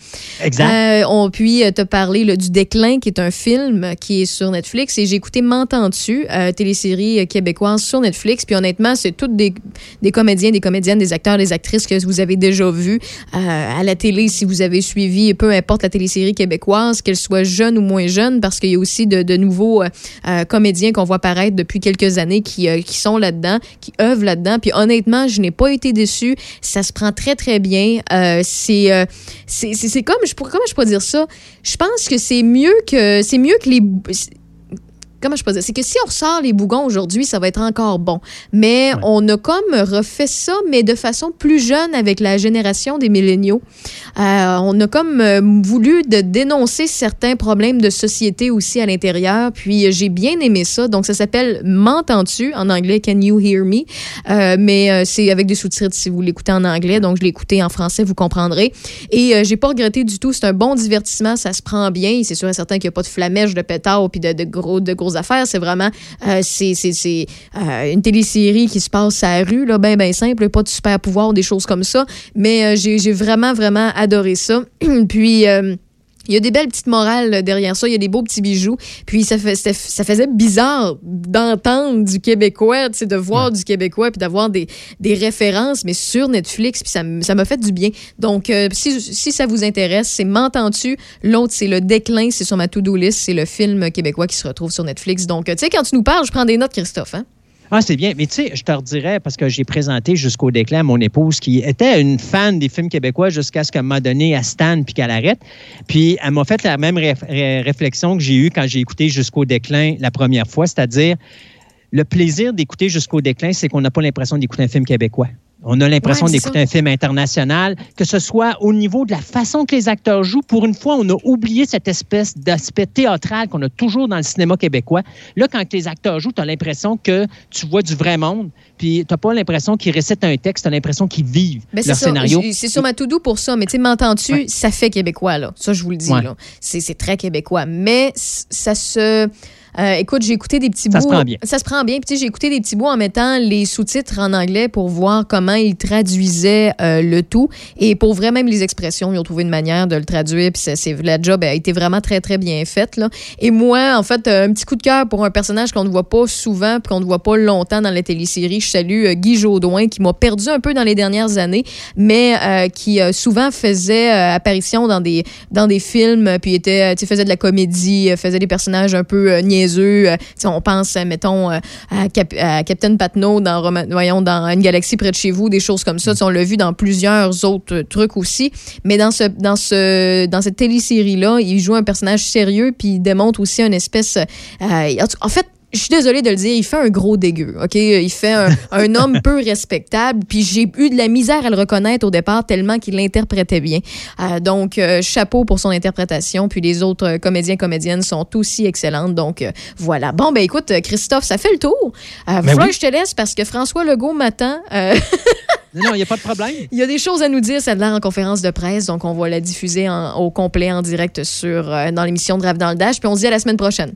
Exact. Euh, on puis te parler là, du déclin, qui est un film qui est sur Netflix. Et j'ai écouté M'entends-tu, télésérie québécoise sur Netflix. Puis honnêtement, c'est toutes des, des comédiens, des comédiennes, des acteurs, des actrices que vous avez déjà vus à la télé si vous avez suivi, peu importe la télésérie québécoise, qu'elle soit jeune ou moins jeune, parce qu'il y a aussi de, de nouveaux euh, comédiens qu'on voit apparaître depuis quelques années qui, euh, qui sont là-dedans, qui œuvrent là-dedans. Puis honnêtement, je n'ai pas été déçue. Ça se prend très, très bien. Euh, c'est, euh, c'est, c'est, comme, je comment je pourrais dire ça? Je pense que c'est mieux que, c'est mieux que les, comment je peux dire, c'est que si on ressort les bougons aujourd'hui, ça va être encore bon. Mais on a comme refait ça, mais de façon plus jeune avec la génération des milléniaux. Euh, on a comme euh, voulu de dénoncer certains problèmes de société aussi à l'intérieur. Puis euh, j'ai bien aimé ça. Donc ça s'appelle M'entends-tu? En anglais Can You Hear Me? Euh, mais c'est avec des sous-titres si vous l'écoutez en anglais. Donc je l'ai écouté en français, vous comprendrez. Et euh, j'ai pas regretté du tout. C'est un bon divertissement, ça se prend bien. C'est sûr et certain qu'il n'y a pas de flamèche, de pétard puis de, de gros de affaires. C'est vraiment euh, c'est c'est euh, une télésérie qui se passe à la rue là, ben ben simple, pas de super pouvoir, des choses comme ça. Mais euh, j'ai j'ai vraiment vraiment adoré ça. *clears throat* puis euh, il y a des belles petites morales derrière ça, il y a des beaux petits bijoux. Puis ça, fait, ça, ça faisait bizarre d'entendre du québécois, de voir du québécois, puis d'avoir des, des références, mais sur Netflix, puis ça m'a fait du bien. Donc, euh, si, si ça vous intéresse, c'est M'entends-tu? L'autre, c'est Le Déclin, c'est sur ma to-do list, c'est le film québécois qui se retrouve sur Netflix. Donc, euh, tu sais, quand tu nous parles, je prends des notes, Christophe. Hein? Ah, c'est bien. Mais tu sais, je te redirais, parce que j'ai présenté jusqu'au déclin à mon épouse qui était une fan des films québécois jusqu'à ce qu'elle m'a donné à Stan puis qu'elle arrête. Puis elle m'a fait la même réf- ré- réflexion que j'ai eue quand j'ai écouté jusqu'au déclin la première fois, c'est-à-dire le plaisir d'écouter jusqu'au déclin, c'est qu'on n'a pas l'impression d'écouter un film québécois. On a l'impression Ouais, d'écouter un film international, que ce soit au niveau de la façon que les acteurs jouent. Pour une fois, on a oublié cette espèce d'aspect théâtral qu'on a toujours dans le cinéma québécois. Là, quand les acteurs jouent, tu as l'impression que tu vois du vrai monde, puis tu n'as pas l'impression qu'ils récitent un texte, tu as l'impression qu'ils vivent Ben, leur ça. scénario. C'est sur ma to-do pour ça. Mais tu m'entends-tu? Ça fait québécois, là. Ça, je vous le dis, Ouais. là. C'est très québécois. Mais ça se. Euh, écoute, j'ai écouté des petits Ça bouts. se prend bien. Ça se prend bien. Puis, j'ai écouté des petits bouts en mettant les sous-titres en anglais pour voir comment ils traduisaient euh, le tout. Et pour vrai, même les expressions, ils ont trouvé une manière de le traduire. Puis, ça, la job a été vraiment très, très bien faite, là. Et moi, en fait, euh, un petit coup de cœur pour un personnage qu'on ne voit pas souvent puis qu'on ne voit pas longtemps dans la télésérie. Je salue euh, Guy Jodoin qui m'a perdu un peu dans les dernières années, mais qui souvent faisait apparition dans des, dans des films, puis était, faisait de la comédie, faisait des personnages un peu euh, euh, on pense, euh, mettons, euh, à, Cap- à Captain Patnaud dans, voyons, dans Une galaxie près de chez vous, des choses comme ça. On l'a vu dans plusieurs autres trucs aussi. Mais dans, ce, dans, ce, dans cette télésérie-là, il joue un personnage sérieux, puis il démontre aussi une espèce... en fait, je suis désolée de le dire, il fait un gros dégueu, OK? Il fait un, *laughs* un homme peu respectable, puis j'ai eu de la misère à le reconnaître au départ tellement qu'il l'interprétait bien. Euh, donc, euh, chapeau pour son interprétation, puis les autres euh, comédiens, comédiennes sont aussi excellentes. Donc, euh, voilà. Bon, ben écoute, Christophe, ça fait le tour. Euh, Ben je te laisse parce que François Legault m'attend. Non, non, il n'y a pas de problème. *laughs* il y a des choses à nous dire, l'air en conférence de presse, donc on va la diffuser en- au complet en direct sur, euh, dans l'émission de Rave dans le Dash, puis on se dit à la semaine prochaine.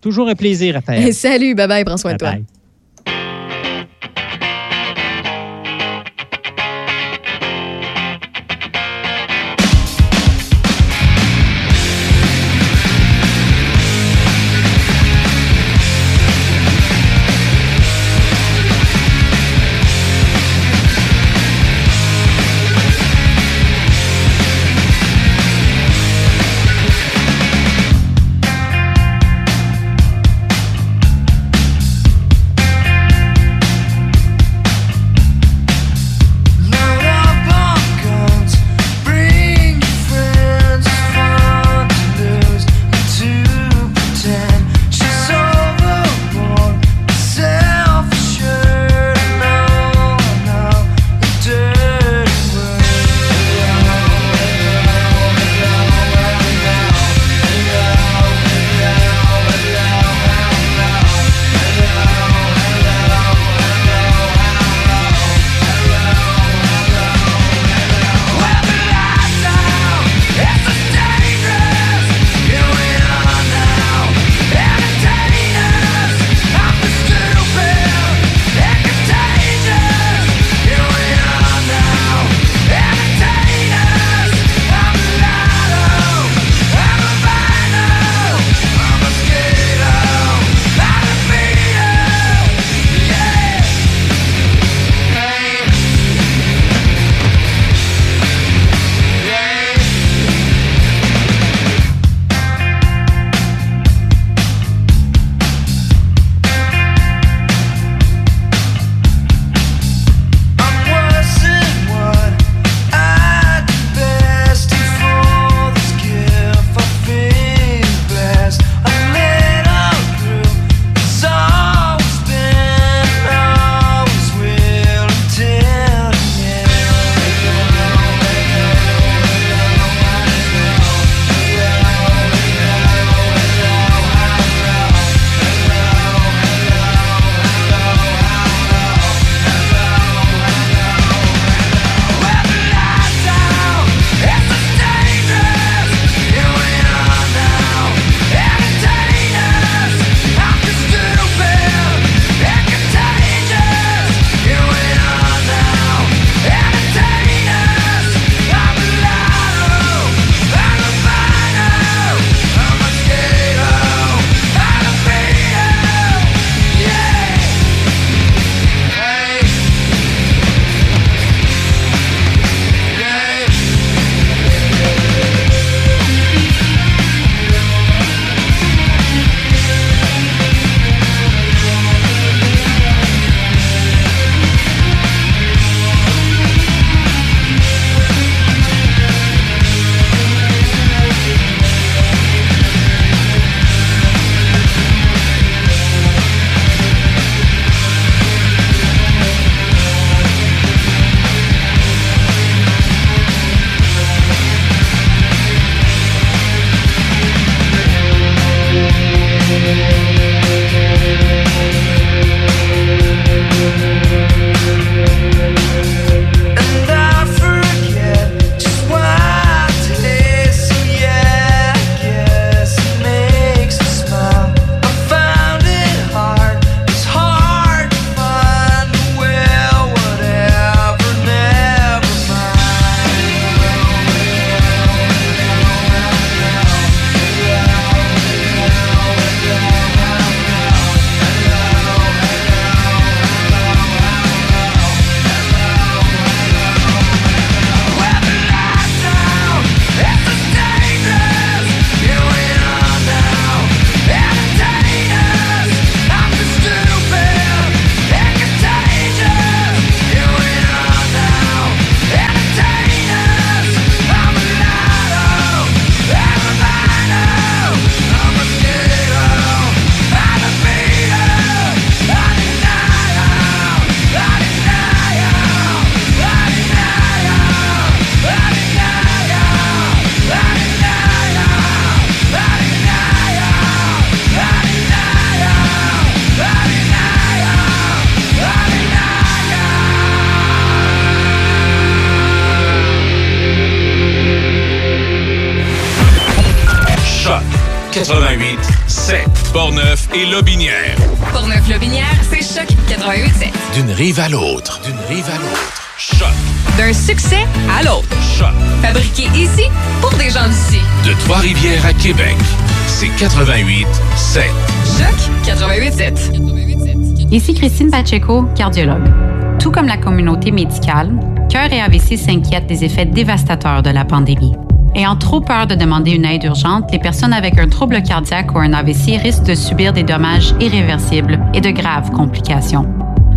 Toujours un plaisir, Raphaël. *laughs* Salut, bye bye, prends soin de toi. Et Lobinière. Portneuf-Lobinière, c'est Choc 88.7. D'une rive à l'autre. D'une rive à l'autre. Choc. D'un succès à l'autre. Choc. Fabriqué ici pour des gens d'ici. De Trois-Rivières à Québec. C'est 88 7. Choc 88.7. Ici Christine Pacheco, cardiologue. Tout comme la communauté médicale, Cœur et AVC s'inquiètent des effets dévastateurs de la pandémie. Ayant trop peur de demander une aide urgente, les personnes avec un trouble cardiaque ou un AVC risquent de subir des dommages irréversibles et de graves complications.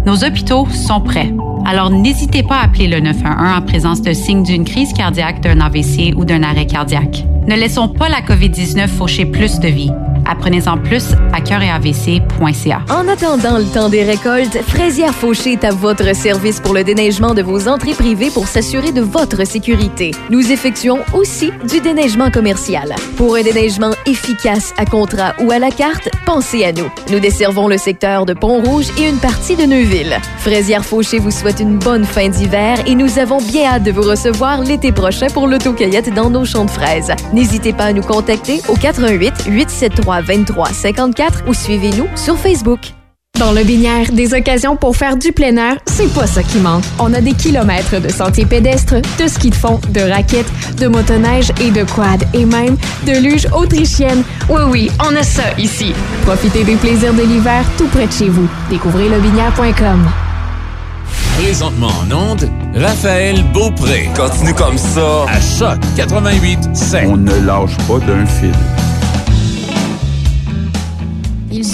Nos hôpitaux sont prêts. Alors n'hésitez pas à appeler le 911 en présence de signes d'une crise cardiaque, d'un AVC ou d'un arrêt cardiaque. Ne laissons pas la COVID-19 faucher plus de vies. Apprenez-en plus à cœuretavc.ca. En attendant le temps des récoltes, Fraisière Fauché est à votre service pour le déneigement de vos entrées privées pour s'assurer de votre sécurité. Nous effectuons aussi du déneigement commercial. Pour un déneigement efficace à contrat ou à la carte, pensez à nous. Nous desservons le secteur de Pont-Rouge et une partie de Neuville. Fraisière Fauché vous souhaite une bonne fin d'hiver et nous avons bien hâte de vous recevoir l'été prochain pour l'autocueillette dans nos champs de fraises. N'hésitez pas à nous contacter au 88 873 23 54 ou suivez-nous sur Facebook. Dans le Binière, des occasions pour faire du plein air, c'est pas ça qui manque. On a des kilomètres de sentiers pédestres, de ski de fond, de raquettes, de motoneige et de quad, et même de luge autrichienne. Oui, oui, on a ça ici. Profitez des plaisirs de l'hiver tout près de chez vous. Découvrez lebinière.com. Présentement en onde, Raphaël Beaupré. Continue comme ça. À Choc 88 7. On ne lâche pas d'un fil.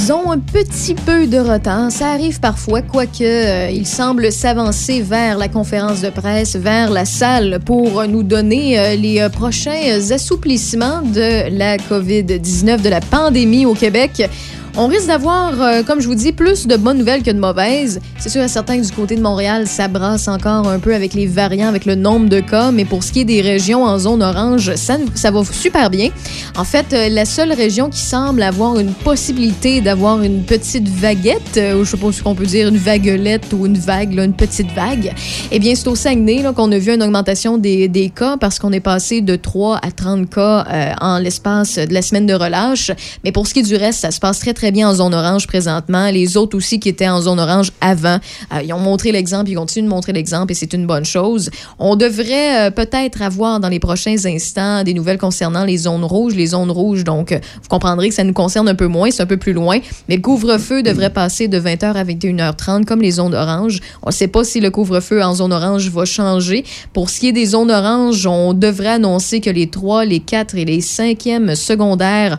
Ils ont un petit peu de retard. Ça arrive parfois, quoique euh, ils semblent s'avancer vers la conférence de presse, vers la salle pour nous donner euh, les euh, prochains assouplissements de la COVID-19, de la pandémie au Québec. On risque d'avoir, euh, comme je vous dis, plus de bonnes nouvelles que de mauvaises. C'est sûr et certain que du côté de Montréal, ça brasse encore un peu avec les variants, avec le nombre de cas, mais pour ce qui est des régions en zone orange, ça, va super bien. En fait, euh, la seule région qui semble avoir une possibilité d'avoir une petite vaguette, euh, ou je sais pas ce qu'on peut dire, une vaguelette ou une vague, une petite vague, eh bien, c'est au Saguenay qu'on a vu une augmentation des, cas parce qu'on est passé de 3 à 30 cas en l'espace de la semaine de relâche. Mais pour ce qui est du reste, ça se passe très, très bien en zone orange présentement. Les autres aussi qui étaient en zone orange avant, euh, ils ont montré l'exemple, ils continuent de montrer l'exemple et c'est une bonne chose. On devrait euh, peut-être avoir dans les prochains instants des nouvelles concernant les zones rouges. Les zones rouges, donc, euh, vous comprendrez que ça nous concerne un peu moins, c'est un peu plus loin, mais le couvre-feu devrait passer de 20h à 21h30 comme les zones oranges. On ne sait pas si le couvre-feu en zone orange va changer. Pour ce qui est des zones oranges, on devrait annoncer que les 3, les 4 et les 5e secondaires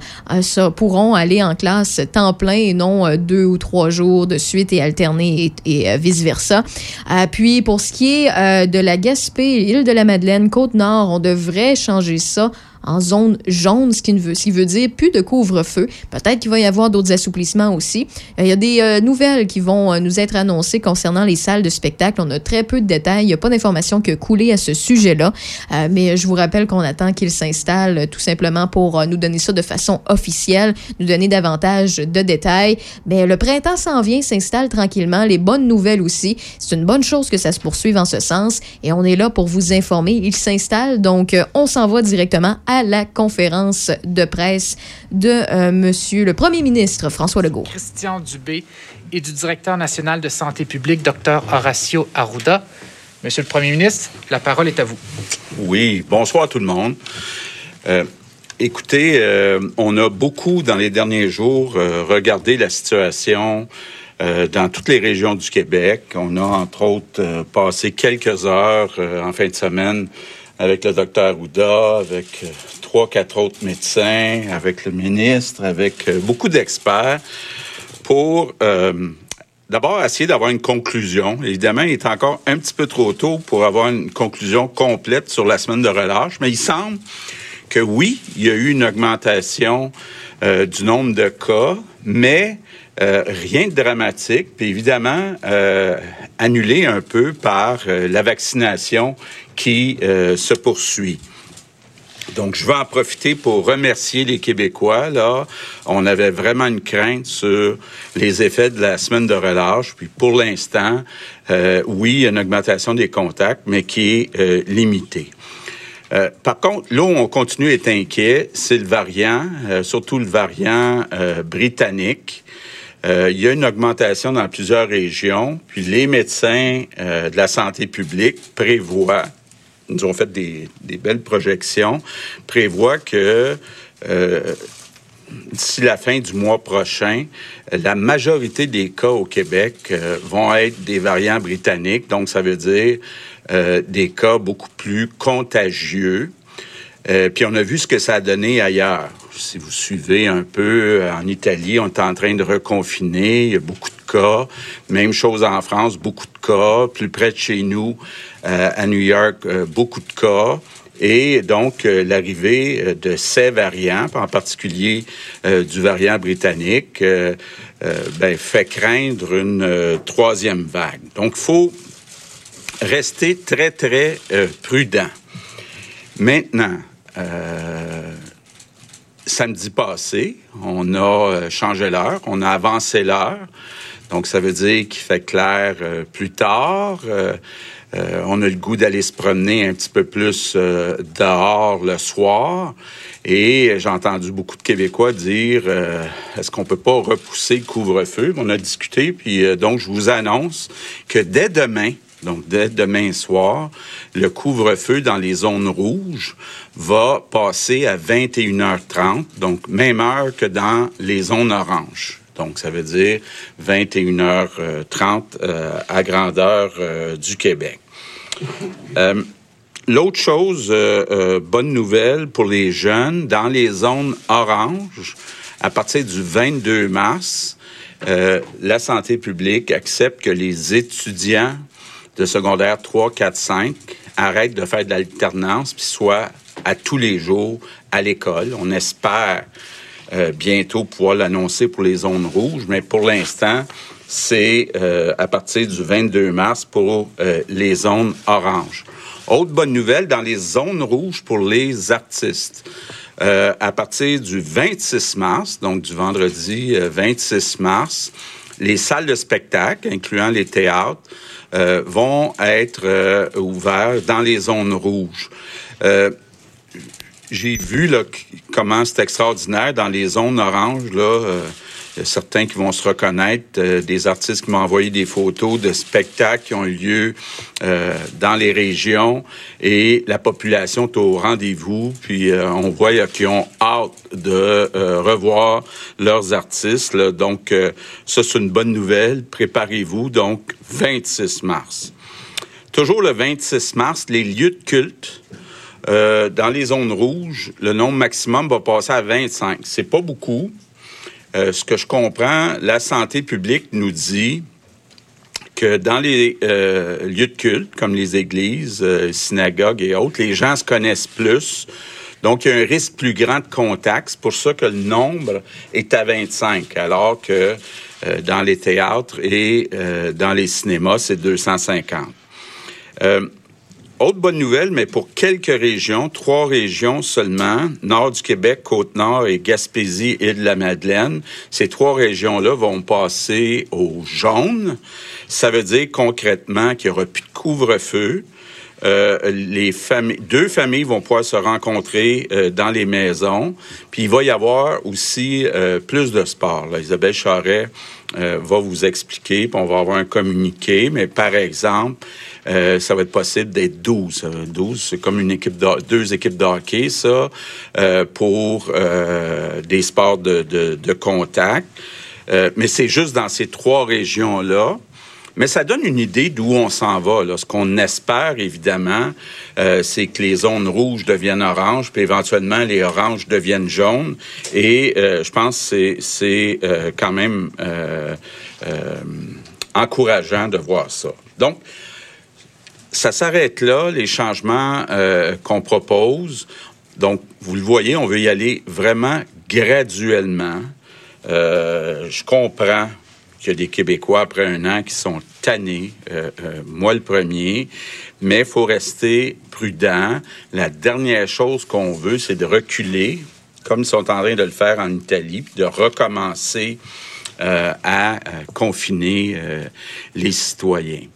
pourront aller en classe temps plein et non euh, deux ou trois jours de suite et alterner et, et, euh, vice-versa. Euh, puis pour ce qui est de la Gaspé, île de la Madeleine, Côte-Nord, on devrait changer ça en zone jaune, ce qui, ne veut, ce qui veut dire plus de couvre-feu. Peut-être qu'il va y avoir d'autres assouplissements aussi. Euh, Il y a des euh, nouvelles qui vont euh, nous être annoncées concernant les salles de spectacle. On a très peu de détails. Il n'y a pas d'informations qui a coulé à ce sujet-là. Mais je vous rappelle qu'on attend qu'ils s'installent tout simplement pour nous donner ça de façon officielle, nous donner davantage de détails. Mais le printemps s'en vient, s'installe tranquillement. Les bonnes nouvelles aussi. C'est une bonne chose que ça se poursuive en ce sens. Et on est là pour vous informer. Il s'installe. Donc, on s'en va directement à la conférence de presse de euh, Monsieur le Premier ministre François Legault. Christian Dubé et du directeur national de santé publique, Dr Horacio Arruda. Monsieur le Premier ministre, la parole est à vous. Oui, bonsoir tout le monde. Euh, écoutez, euh, on a beaucoup dans les derniers jours euh, regardé la situation euh, dans toutes les régions du Québec. On a entre autres euh, passé quelques heures euh, en fin de semaine avec le docteur Ouda, avec euh, trois, quatre autres médecins, avec le ministre, avec euh, beaucoup d'experts pour euh, d'abord essayer d'avoir une conclusion. Évidemment, il est encore un petit peu trop tôt pour avoir une conclusion complète sur la semaine de relâche, mais il semble que oui, il y a eu une augmentation du nombre de cas, mais rien de dramatique, puis évidemment annulé un peu par la vaccination qui euh, se poursuit. Donc, je vais en profiter pour remercier les Québécois. Là, on avait vraiment une crainte sur les effets de la semaine de relâche. Puis, pour l'instant, euh, oui, il y a une augmentation des contacts, mais qui est euh, limitée. Par contre, là où on continue à être inquiet, c'est le variant, surtout le variant britannique. Il y a une augmentation dans plusieurs régions, puis les médecins de la santé publique prévoient, nous ont fait des, belles projections, prévoient que euh, d'ici la fin du mois prochain, la majorité des cas au Québec euh, vont être des variants britanniques. Donc, ça veut dire euh, des cas beaucoup plus contagieux. Puis on a vu ce que ça a donné ailleurs. Si vous suivez un peu, en Italie, on est en train de reconfiner. Il y a beaucoup de cas. Même chose en France, beaucoup de cas. Plus près de chez nous, euh, à New York, euh, beaucoup de cas. Et donc, euh, l'arrivée de ces variants, en particulier du variant britannique, ben, fait craindre une troisième vague. Donc, il faut rester très, très prudent. Maintenant, samedi passé, on a changé l'heure, on a avancé l'heure. Donc, ça veut dire qu'il fait clair euh, plus tard. Euh, euh, on a le goût d'aller se promener un petit peu plus dehors le soir. Et j'ai entendu beaucoup de Québécois dire est-ce qu'on peut pas repousser le couvre-feu? On a discuté, puis donc je vous annonce que dès demain, donc dès demain soir, le couvre-feu dans les zones rouges va passer à 21h30, donc même heure que dans les zones oranges. Donc, ça veut dire 21h30 euh, à grandeur euh, du Québec. Euh, L'autre chose, bonne nouvelle pour les jeunes, dans les zones oranges, à partir du 22 mars, la santé publique accepte que les étudiants de secondaire 3, 4, 5 arrêtent de faire de l'alternance puis soient à tous les jours à l'école. On espère euh, bientôt pouvoir l'annoncer pour les zones rouges, mais pour l'instant, c'est euh, à partir du 22 mars pour euh, les zones oranges. Autre bonne nouvelle, dans les zones rouges pour les artistes. À partir du 26 mars, donc du vendredi euh, 26 mars, les salles de spectacle, incluant les théâtres, vont être euh, ouverts dans les zones rouges. J'ai vu là, comment c'est extraordinaire dans les zones oranges. Là, euh, y a certains qui vont se reconnaître, euh, des artistes qui m'ont envoyé des photos de spectacles qui ont eu lieu euh, dans les régions et la population est au rendez-vous. Puis euh, on voit qu'ils ont hâte de euh, revoir leurs artistes. là. Donc euh, ça, c'est une bonne nouvelle. Préparez-vous. Donc 26 mars. Toujours le 26 mars, les lieux de culte euh, dans les zones rouges, le nombre maximum va passer à 25. C'est pas beaucoup. Euh, ce que je comprends, la santé publique nous dit que dans les euh, lieux de culte, comme les églises, synagogues et autres, les gens se connaissent plus. Donc, il y a un risque plus grand de contact. C'est pour ça que le nombre est à 25, alors que dans les théâtres et dans les cinémas, c'est 250. Euh, autre bonne nouvelle, mais pour quelques régions, trois régions seulement, nord du Québec, Côte-Nord et Gaspésie, Île-de-la-Madeleine, ces trois régions-là vont passer au jaune. Ça veut dire concrètement qu'il n'y aura plus de couvre-feu. Euh, les familles, deux familles vont pouvoir se rencontrer euh, dans les maisons. Puis il va y avoir aussi euh, plus de sport. Isabelle Charret va vous expliquer, puis on va avoir un communiqué. Mais par exemple, euh, ça va être possible d'être 12. Euh, 12, c'est comme une équipe de, deux équipes de ça, euh, pour euh, des sports de, contact. Euh, mais c'est juste dans ces trois régions-là. Mais ça donne une idée d'où on s'en va. Ce qu'on espère, évidemment, euh, c'est que les zones rouges deviennent oranges, puis éventuellement les oranges deviennent jaunes. Et euh, je pense que c'est- euh, quand même euh, euh, encourageant de voir ça. Donc, ça s'arrête là, les changements euh, qu'on propose. Donc, vous le voyez, on veut y aller vraiment graduellement. Euh, je comprends qu'il y a des Québécois après un an qui sont tannés, euh, moi le premier, mais il faut rester prudent. La dernière chose qu'on veut, c'est de reculer, comme ils sont en train de le faire en Italie, puis de recommencer à confiner les citoyens.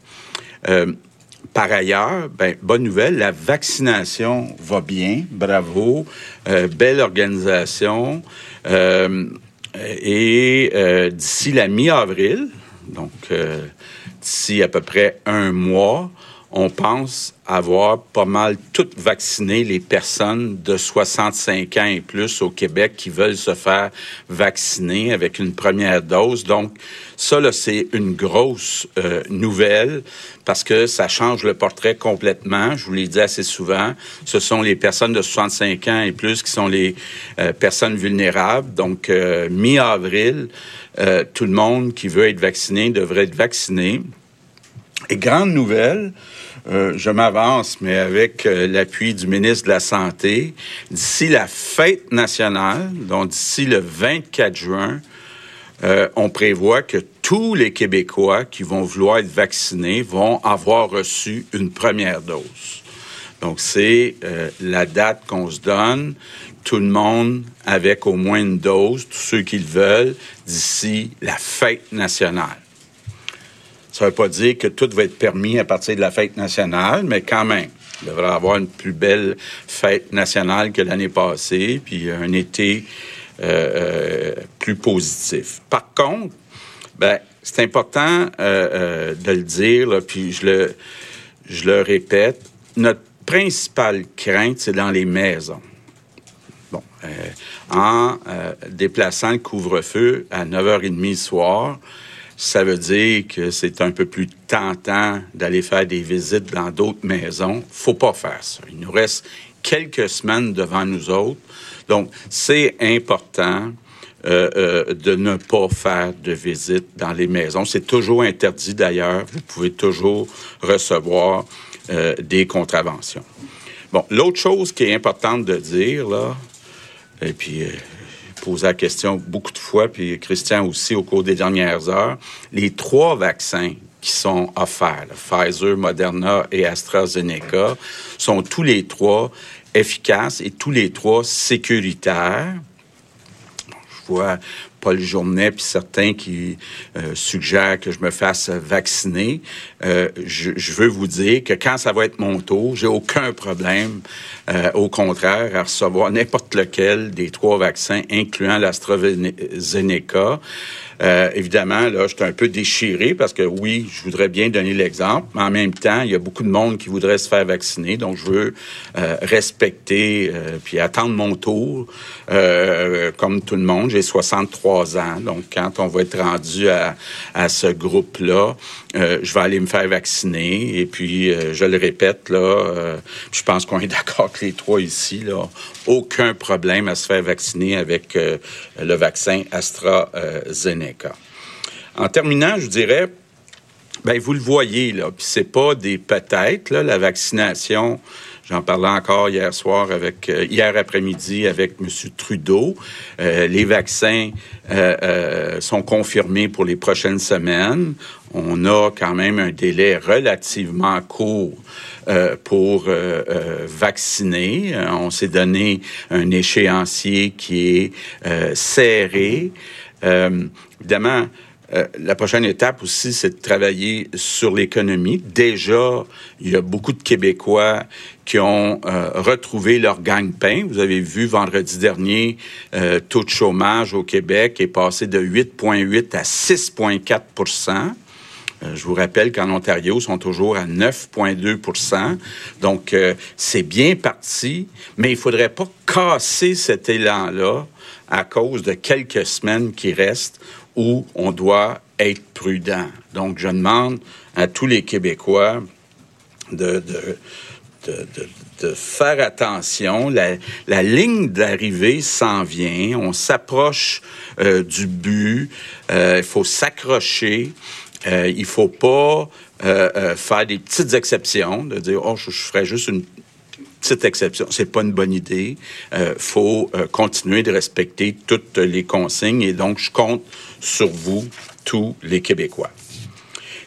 Par ailleurs, ben, bonne nouvelle, la vaccination va bien, bravo, euh, belle organisation. Euh, et euh, d'ici la mi-avril, donc d'ici à peu près un mois, on pense avoir pas mal toutes vacciné les personnes de 65 ans et plus au Québec qui veulent se faire vacciner avec une première dose. Donc, ça, là, c'est une grosse euh, nouvelle parce que ça change le portrait complètement. Je vous l'ai dit assez souvent. Ce sont les personnes de 65 ans et plus qui sont les euh, personnes vulnérables. Donc, euh, mi-avril, tout le monde qui veut être vacciné devrait être vacciné. Et grande nouvelle, je m'avance, mais avec l'appui du ministre de la Santé, d'ici la fête nationale, donc d'ici le 24 juin, euh, on prévoit que tous les Québécois qui vont vouloir être vaccinés vont avoir reçu une première dose. Donc, c'est euh, la date qu'on se donne. Tout le monde avec au moins une dose, tous ceux qui le veulent, d'ici la fête nationale. Ça ne veut pas dire que tout va être permis à partir de la fête nationale, mais quand même, il devrait avoir une plus belle fête nationale que l'année passée, puis un été euh, euh, plus positif. Par contre, ben, c'est important euh, de le dire, puis je le, je le répète, notre principale crainte, c'est dans les maisons. Bon, en déplaçant le couvre-feu à 9h30 le soir, ça veut dire que c'est un peu plus tentant d'aller faire des visites dans d'autres maisons. Faut pas faire ça. Il nous reste quelques semaines devant nous autres. Donc, c'est important euh, euh, de ne pas faire de visite dans les maisons. C'est toujours interdit d'ailleurs. Vous pouvez toujours recevoir euh, des contraventions. Bon, l'autre chose qui est importante de dire, là, et puis poser la question beaucoup de fois, puis Christian aussi au cours des dernières heures, les trois vaccins qui sont offerts, Pfizer, Moderna et AstraZeneca, sont tous les trois efficaces et tous les trois sécuritaires. Je vois Paul Journet puis certains qui euh, suggèrent que je me fasse vacciner. Euh, je, je veux vous dire que quand ça va être mon tour, j'ai aucun problème, euh, au contraire, à recevoir n'importe lequel des trois vaccins, incluant l'AstraZeneca. Euh, évidemment, là, je suis un peu déchiré parce que oui, je voudrais bien donner l'exemple, mais en même temps, il y a beaucoup de monde qui voudrait se faire vacciner, donc je veux euh, respecter euh, puis attendre mon tour, euh, comme tout le monde. J'ai 63 ans, donc quand on va être rendu à, à ce groupe-là, euh, je vais aller me faire vacciner. Et puis, euh, je le répète, là, euh, je pense qu'on est *laughs* d'accord que les trois ici, là, aucun problème à se faire vacciner avec le vaccin AstraZeneca. En terminant, je dirais, ben vous le voyez là, puis c'est pas des peut-être la vaccination. J'en parlais encore hier soir avec euh, hier après-midi avec M. Trudeau. Euh, les vaccins euh, sont confirmés pour les prochaines semaines. On a quand même un délai relativement court pour vacciner. On s'est donné un échéancier qui est serré. Évidemment, euh, la prochaine étape aussi, c'est de travailler sur l'économie. Déjà, il y a beaucoup de Québécois qui ont euh, retrouvé leur gagne-pain. Vous avez vu vendredi dernier, euh, taux de chômage au Québec est passé de 8,8 à 6,4% euh, je vous rappelle qu'en Ontario, ils sont toujours à 9,2 Donc, c'est bien parti, mais il faudrait pas casser cet élan-là à cause de quelques semaines qui restent où on doit être prudent. Donc, je demande à tous les Québécois de, faire attention. La, ligne d'arrivée s'en vient. On s'approche euh, du but. Euh, il faut s'accrocher. Euh, il faut pas faire des petites exceptions, de dire oh je, je ferais juste une petite exception. C'est pas une bonne idée. Euh, faut continuer de respecter toutes les consignes et donc je compte sur vous tous les Québécois.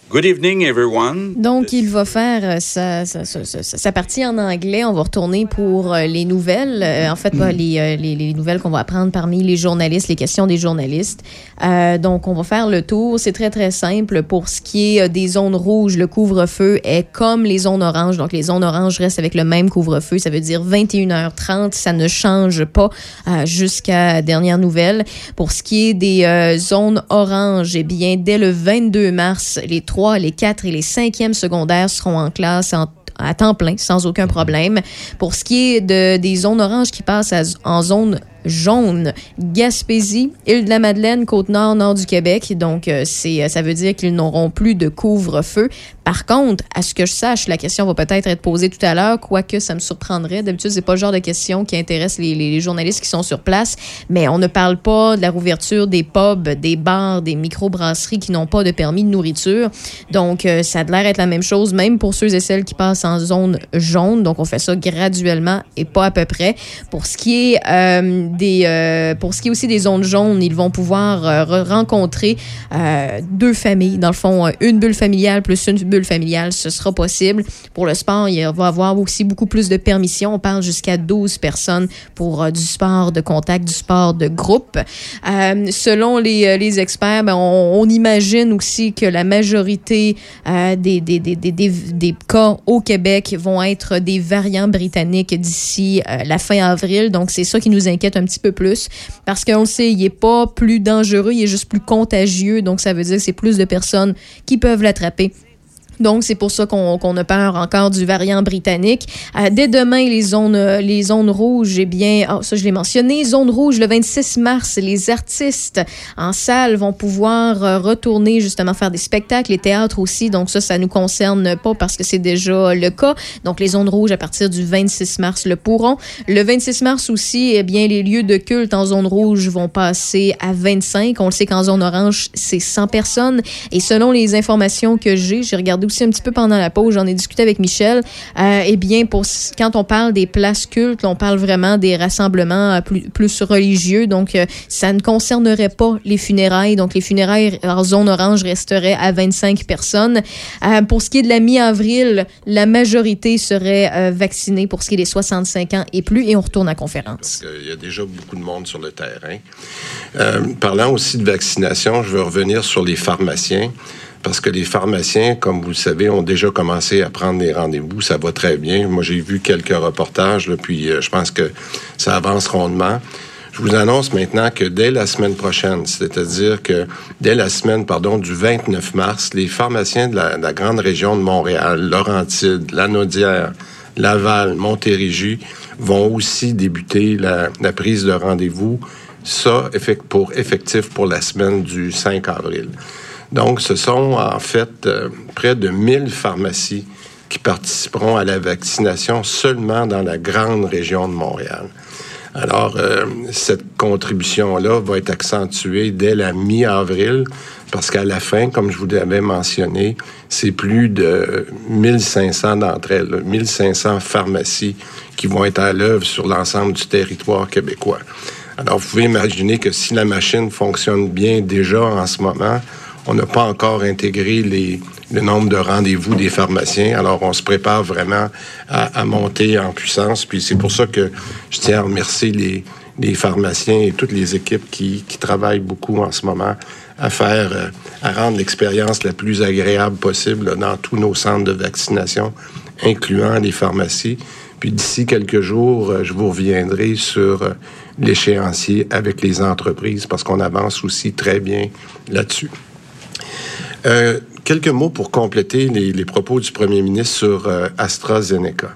Good evening, everyone. Donc, il va faire euh, sa, sa- sa- sa- partie en anglais. On va retourner pour euh, les nouvelles. Euh, en fait, bah, les, les- les nouvelles qu'on va apprendre parmi les journalistes, les questions des journalistes. Euh, donc, on va faire le tour. C'est très, très simple. Pour ce qui est des zones rouges, le couvre-feu est comme les zones oranges. Donc, les zones oranges restent avec le même couvre-feu. Ça veut dire 21h30. Ça ne change pas euh, jusqu'à dernière nouvelle. Pour ce qui est des zones oranges, eh bien, dès le 22 mars, les 3, les 4 et les 5e secondaires seront en classe à temps plein, sans aucun problème. Pour ce qui est de, des zones oranges qui passent en zone jaune, Gaspésie, Île-de-la-Madeleine, Côte-Nord, Nord du Québec. Donc, euh, c'est, ça veut dire qu'ils n'auront plus de couvre-feu. Par contre, à ce que je sache, la question va peut-être être posée tout à l'heure, quoique ça me surprendrait. D'habitude, c'est pas le genre de question qui intéresse les, journalistes qui sont sur place, mais on ne parle pas de la rouverture des pubs, des bars, des microbrasseries qui n'ont pas de permis de nourriture. Donc, euh, ça a l'air être la même chose, même pour ceux et celles qui passent en zone jaune. Donc, on fait ça graduellement et pas à peu près. Pour ce qui est euh, euh, pour ce qui est aussi des zones jaunes, ils vont pouvoir euh, re- rencontrer euh, deux familles. Dans le fond, une bulle familiale plus une bulle familiale, ce sera possible. Pour le sport, il va y avoir aussi beaucoup plus de permissions. On parle jusqu'à 12 personnes pour du sport de contact, du sport de groupe. Selon les, les experts, ben, on, imagine aussi que la majorité des, des, des, des, cas au Québec vont être des variants britanniques d'ici la fin avril. Donc, c'est ça qui nous inquiète un petit peu plus parce qu'on le sait, il n'est pas plus dangereux, il est juste plus contagieux. Donc, ça veut dire que c'est plus de personnes qui peuvent l'attraper. Donc, c'est pour ça qu'on a peur encore du variant britannique. Euh, dès demain, les zones, les zones rouges, eh bien, oh, ça je l'ai mentionné, zone rouge le 26 mars, les artistes en salle vont pouvoir euh, retourner justement faire des spectacles, les théâtres aussi. Donc ça, ça nous concerne pas parce que c'est déjà le cas. Donc les zones rouges à partir du 26 mars le pourront. Le 26 mars aussi, eh bien, les lieux de culte en zone rouge vont passer à 25. On le sait qu'en zone orange, c'est 100 personnes. Et selon les informations que j'ai, j'ai regardé aussi un petit peu pendant la pause, j'en ai discuté avec Michel. Euh, eh bien, pour, quand on parle des places cultes, on parle vraiment des rassemblements euh, plus, religieux. Donc, euh, ça ne concernerait pas les funérailles. Donc, les funérailles en zone orange resteraient à 25 personnes. Euh, pour ce qui est de la mi-avril, la majorité serait vaccinée pour ce qui est des 65 ans et plus. Et on retourne à conférence. Il y a déjà beaucoup de monde sur le terrain. Parlant aussi de vaccination, je veux revenir sur les pharmaciens. Parce que les pharmaciens, comme vous le savez, ont déjà commencé à prendre des rendez-vous. Ça va très bien. Moi, j'ai vu quelques reportages, là, puis euh, je pense que ça avance rondement. Je vous annonce maintenant que dès la semaine prochaine, c'est-à-dire que dès la semaine, pardon, du 29 mars, les pharmaciens de la, de la grande région de Montréal, Laurentides, Lanaudière, Laval, Montérégie, vont aussi débuter la, prise de rendez-vous. Ça, pour effectif pour la semaine du 5 avril. Donc, ce sont en fait euh, près de 1000 pharmacies qui participeront à la vaccination seulement dans la grande région de Montréal. Alors, euh, cette contribution-là va être accentuée dès la mi-avril, parce qu'à la fin, comme je vous l'avais mentionné, c'est plus de 1500 d'entre elles, là, 1500 pharmacies qui vont être à l'œuvre sur l'ensemble du territoire québécois. Alors, vous pouvez imaginer que si la machine fonctionne bien déjà en ce moment, on n'a pas encore intégré les, le nombre de rendez-vous des pharmaciens. Alors, on se prépare vraiment à, monter en puissance. Puis c'est pour ça que je tiens à remercier les, pharmaciens et toutes les équipes qui, qui travaillent beaucoup en ce moment à faire, euh, à rendre l'expérience la plus agréable possible dans tous nos centres de vaccination, incluant les pharmacies. Puis d'ici quelques jours, euh, je vous reviendrai sur euh, l'échéancier avec les entreprises parce qu'on avance aussi très bien là-dessus. Euh, quelques mots pour compléter les, propos du premier ministre sur euh, AstraZeneca.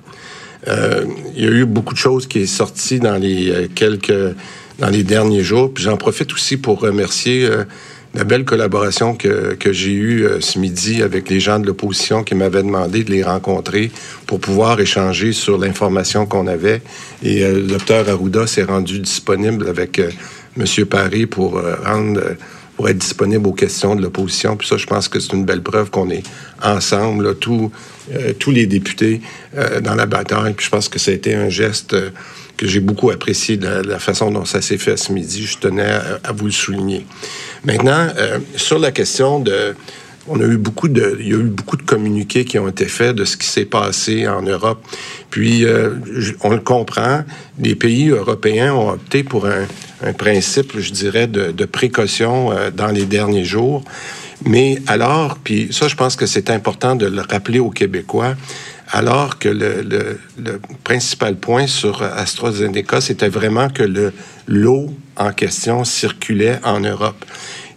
Euh, il y a eu beaucoup de choses qui est sorties dans les quelques dans les derniers jours. Puis j'en profite aussi pour remercier la belle collaboration que, que j'ai eue ce midi avec les gens de l'opposition qui m'avaient demandé de les rencontrer pour pouvoir échanger sur l'information qu'on avait. Et le docteur Arruda s'est rendu disponible avec euh, M. Paris pour rendre pour être disponible aux questions de l'opposition. Puis ça, je pense que c'est une belle preuve qu'on est ensemble, là, tous, euh, les députés euh, dans la bataille. Puis je pense que ça a été un geste euh, que j'ai beaucoup apprécié de la, façon dont ça s'est fait ce midi. Je tenais à, vous le souligner. Maintenant, sur la question de on a eu beaucoup de, il y a eu beaucoup de communiqués qui ont été faits de ce qui s'est passé en Europe. Puis, euh, on le comprend, les pays européens ont opté pour un, principe, je dirais, de, précaution euh, dans les derniers jours. Mais alors, puis ça, je pense que c'est important de le rappeler aux Québécois, alors que le, principal point sur AstraZeneca, c'était vraiment que le l'eau en question circulait en Europe.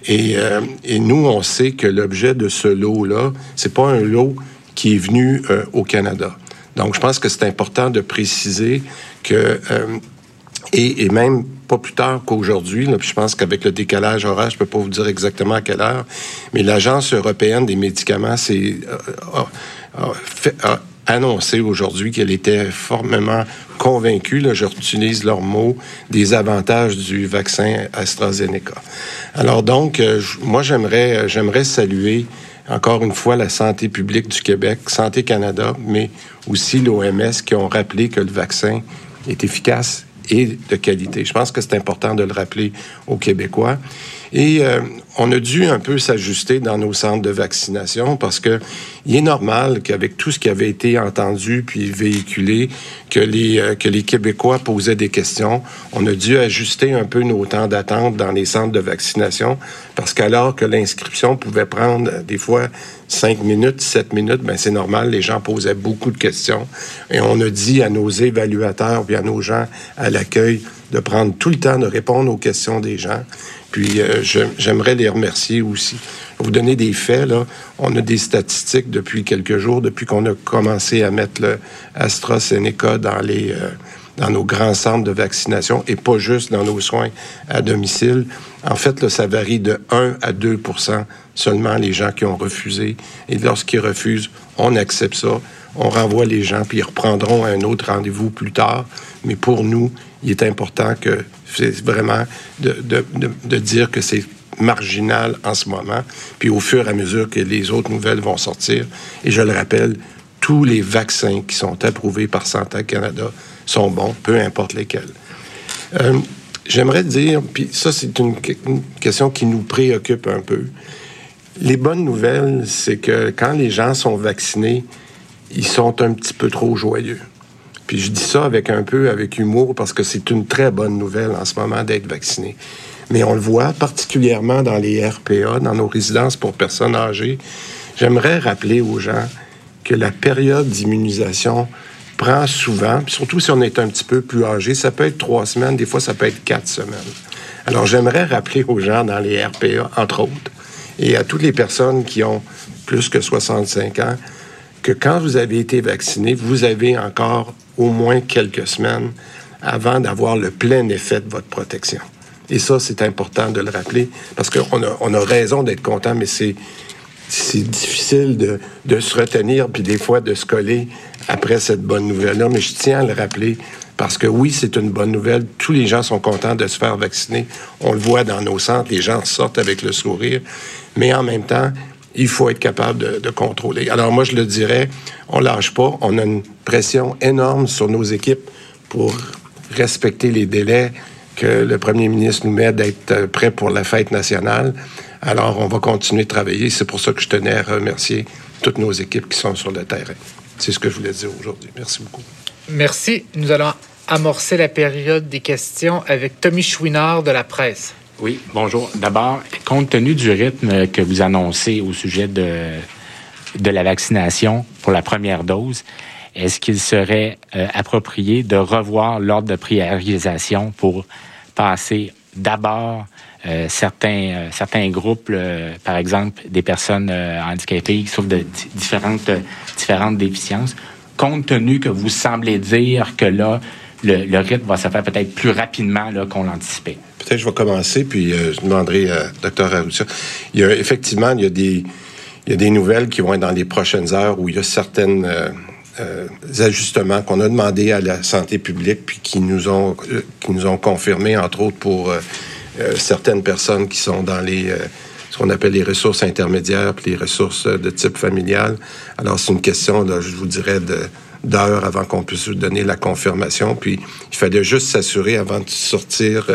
Et, euh, et nous, on sait que l'objet de ce lot-là, c'est pas un lot qui est venu euh, au Canada. Donc, je pense que c'est important de préciser que euh, et, même pas plus tard qu'aujourd'hui, je pense qu'avec le décalage horaire, je peux pas vous dire exactement à quelle heure, mais l'Agence européenne des médicaments s'est, annoncé aujourd'hui qu'elle était formellement convaincue, là, je utilise leurs mots, des avantages du vaccin AstraZeneca. Alors donc, euh, moi j'aimerais, euh, j'aimerais saluer encore une fois la santé publique du Québec, Santé Canada, mais aussi l'OMS qui ont rappelé que le vaccin est efficace et de qualité. Je pense que c'est important de le rappeler aux Québécois. Et euh, on a dû un peu s'ajuster dans nos centres de vaccination parce que il est normal qu'avec tout ce qui avait été entendu puis véhiculé, que les, euh, que les Québécois posaient des questions. On a dû ajuster un peu nos temps d'attente dans les centres de vaccination parce qu'alors que l'inscription pouvait prendre euh, des fois cinq minutes, sept minutes, ben c'est normal, les gens posaient beaucoup de questions. Et on a dit à nos évaluateurs puis à nos gens à l'accueil de prendre tout le temps de répondre aux questions des gens. Puis euh, j'aimerais les remercier aussi. Vous donner des faits, là. On a des statistiques depuis quelques jours, depuis qu'on a commencé à mettre le AstraZeneca dans les... euh, dans nos grands centres de vaccination et pas juste dans nos soins à domicile. En fait, là, ça varie de 1 à 2 seulement les gens qui ont refusé. Et lorsqu'ils refusent, on accepte ça. On renvoie les gens, puis ils reprendront un autre rendez-vous plus tard. Mais pour nous, il est important que c'est vraiment de, de- de- de dire que c'est marginal en ce moment. Puis au fur et à mesure que les autres nouvelles vont sortir, et je le rappelle, tous les vaccins qui sont approuvés par Santé Canada sont bons, peu importe lesquels. Euh, J'aimerais dire, puis ça, c'est une, une question qui nous préoccupe un peu. Les bonnes nouvelles, c'est que quand les gens sont vaccinés, ils sont un petit peu trop joyeux. Puis je dis ça avec un peu avec humour parce que c'est une très bonne nouvelle en ce moment d'être vacciné. Mais on le voit particulièrement dans les RPA, dans nos résidences pour personnes âgées. J'aimerais rappeler aux gens que la période d'immunisation prend souvent, surtout si on est un petit peu plus âgé, ça peut être trois semaines, des fois ça peut être quatre semaines. Alors j'aimerais rappeler aux gens dans les RPA, entre autres, et à toutes les personnes qui ont plus que 65 ans, que quand vous avez été vacciné, vous avez encore au moins quelques semaines avant d'avoir le plein effet de votre protection. Et ça, c'est important de le rappeler parce qu'on a, on a raison d'être content, mais c'est c'est difficile de, se retenir puis des fois de se coller après cette bonne nouvelle-là. Mais je tiens à le rappeler parce que oui, c'est une bonne nouvelle. Tous les gens sont contents de se faire vacciner. On le voit dans nos centres, les gens sortent avec le sourire. Mais en même temps, il faut être capable de, de contrôler. Alors moi, je le dirais, on lâche pas. On a une pression énorme sur nos équipes pour respecter les délais que le premier ministre nous met d'être euh, prêt pour la fête nationale. Alors, on va continuer de travailler. C'est pour ça que je tenais à remercier toutes nos équipes qui sont sur le terrain. C'est ce que je voulais dire aujourd'hui. Merci beaucoup. Merci. Nous allons amorcer la période des questions avec Tommy Chouinard de la presse. Oui, bonjour. D'abord, compte tenu du rythme que vous annoncez au sujet de, de la vaccination pour la première dose, est-ce qu'il serait euh, approprié de revoir l'ordre de priorisation pour passer d'abord euh, certains, euh, certains groupes, par exemple des personnes handicapées qui souffrent de di- différentes, déficiences, compte tenu que vous semblez dire que là, le, rythme va se faire peut-être plus rapidement qu'on l'anticipait? Peut-être je vais commencer, puis je demanderai à Dr. Arrutia. Il y a effectivement, il y a des, il y a des nouvelles qui vont être dans les prochaines heures où il y a certaines euh, ajustements qu'on a demandé à la santé publique, puis qui nous ont, euh, qui nous ont confirmé, entre autres pour euh, euh, certaines personnes qui sont dans les euh, ce qu'on appelle les ressources intermédiaires, puis les ressources de type familial. Alors, c'est une question, je vous dirais, d'heures avant qu'on puisse donner la confirmation. Puis, il fallait juste s'assurer avant de sortir,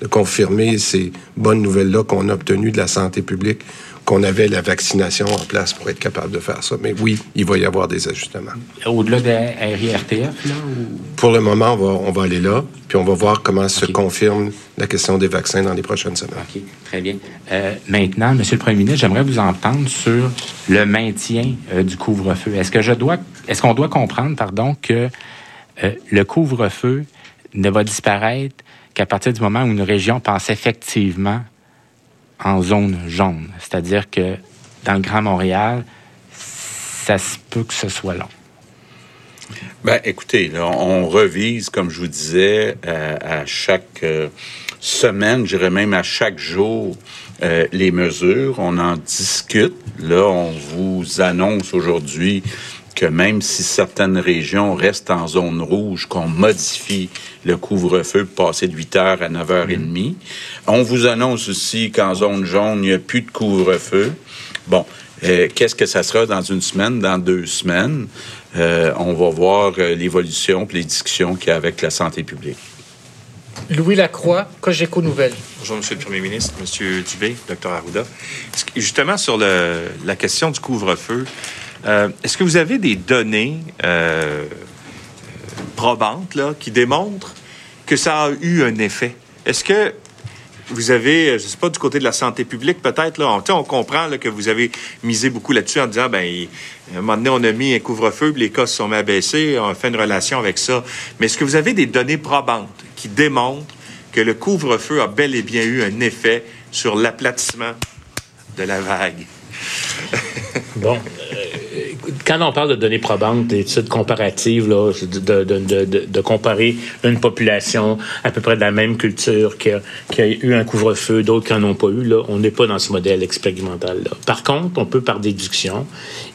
de confirmer ces bonnes nouvelles-là qu'on a obtenues de la santé publique, qu'on avait la vaccination en place pour être capable de faire ça. Mais oui, il va y avoir des ajustements. Au-delà de RIRTF, là? Ou... Pour le moment, on va, on va aller là, puis on va voir comment se confirme la question des vaccins dans les prochaines semaines. OK, très bien. Euh, maintenant, Monsieur le Premier ministre, j'aimerais vous entendre sur le maintien euh, du couvre-feu. Est-ce que je dois, est-ce qu'on doit comprendre, pardon, que euh, le couvre-feu ne va disparaître qu'à partir du moment où une région passe effectivement en zone jaune. C'est-à-dire que dans le Grand Montréal, ça se peut que ce soit long. Ben, écoutez, on revise, comme je vous disais, euh, à chaque euh, semaine, je dirais même à chaque jour, euh, les mesures. On en discute. Là, on vous annonce aujourd'hui que même si certaines régions restent en zone rouge, qu'on modifie le couvre-feu pour passer de 8 heures à 9 heures et demie. On vous annonce aussi qu'en zone jaune, il n'y a plus de couvre-feu. Bon, euh, qu'est-ce que ça sera dans une semaine, dans deux semaines? Euh, on va voir euh, l'évolution et les discussions qu'il y a avec la santé publique. Louis Lacroix, Cogeco Nouvelles. Bonjour, Monsieur le Premier ministre, Monsieur Dubé, Dr Arruda. Justement, sur le- la question du couvre-feu, euh, est-ce que vous avez des données euh, probantes là, qui démontrent que ça a eu un effet? Est-ce que vous avez, je ne sais pas, du côté de la santé publique, peut-être, là, on, on comprend là, que vous avez misé beaucoup là-dessus en disant, ben, il- à un moment donné, on a mis un couvre-feu, les cas se sont baisser, on a fait une relation avec ça. Mais est-ce que vous avez des données probantes qui démontrent que le couvre-feu a bel et bien eu un effet sur l'aplatissement de la vague? Bon, euh, *laughs* quand on parle de données probantes, d'études comparatives, là, de, comparer une population à peu près de la même culture qui a, eu un couvre-feu, d'autres qui n'en ont pas eu, là, on n'est pas dans ce modèle expérimental-là. Par contre, on peut par déduction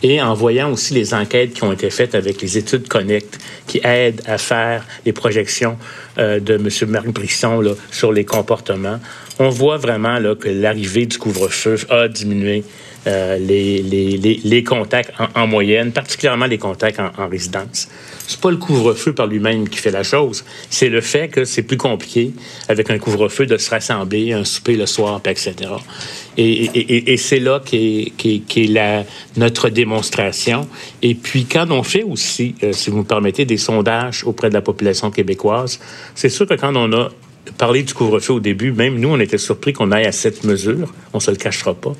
et en voyant aussi les enquêtes qui ont été faites avec les études Connect qui aident à faire les projections euh, de M. Marc Brisson là, sur les comportements, on voit vraiment là, que l'arrivée du couvre-feu a diminué euh, les, contacts en, en moyenne, particulièrement les contacts en, en résidence. C'est pas le couvre-feu par lui-même qui fait la chose, c'est le fait que c'est plus compliqué avec un couvre-feu de se rassembler, un souper le soir, etc. Et, c'est là qu'est qu qu la, notre démonstration. Et puis quand on fait aussi, euh, si vous me permettez, des sondages auprès de la population québécoise, c'est sûr que quand on a parlé du couvre-feu au début, même nous, on était surpris qu'on aille à cette mesure, on se le cachera pas.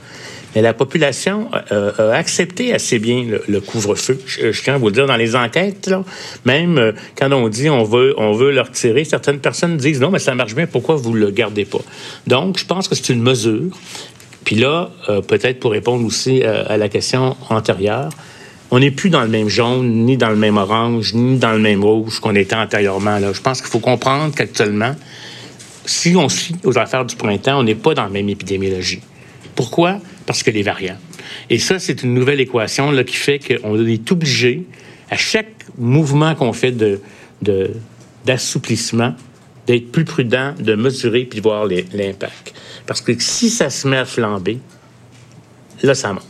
Mais la population euh, a accepté assez bien le, couvre-feu. Je, tiens à vous dire, dans les enquêtes, même euh, quand on dit on veut, on veut le retirer, certaines personnes disent non, mais ça marche bien, pourquoi vous le gardez pas? Donc, je pense que c'est une mesure. Puis là, euh, peut-être pour répondre aussi à la question antérieure, on n'est plus dans le même jaune, ni dans le même orange, ni dans le même rouge qu'on était antérieurement. Je pense qu'il faut comprendre qu'actuellement, si on suit aux affaires du printemps, on n'est pas dans la même épidémiologie. Pourquoi? Parce que les variants. Et ça, c'est une nouvelle équation là, qui fait qu'on est obligé, à chaque mouvement qu'on fait de, d'assouplissement, d'être plus prudent, de mesurer puis de voir l'impact. Parce que si ça se met à flamber, là, ça monte.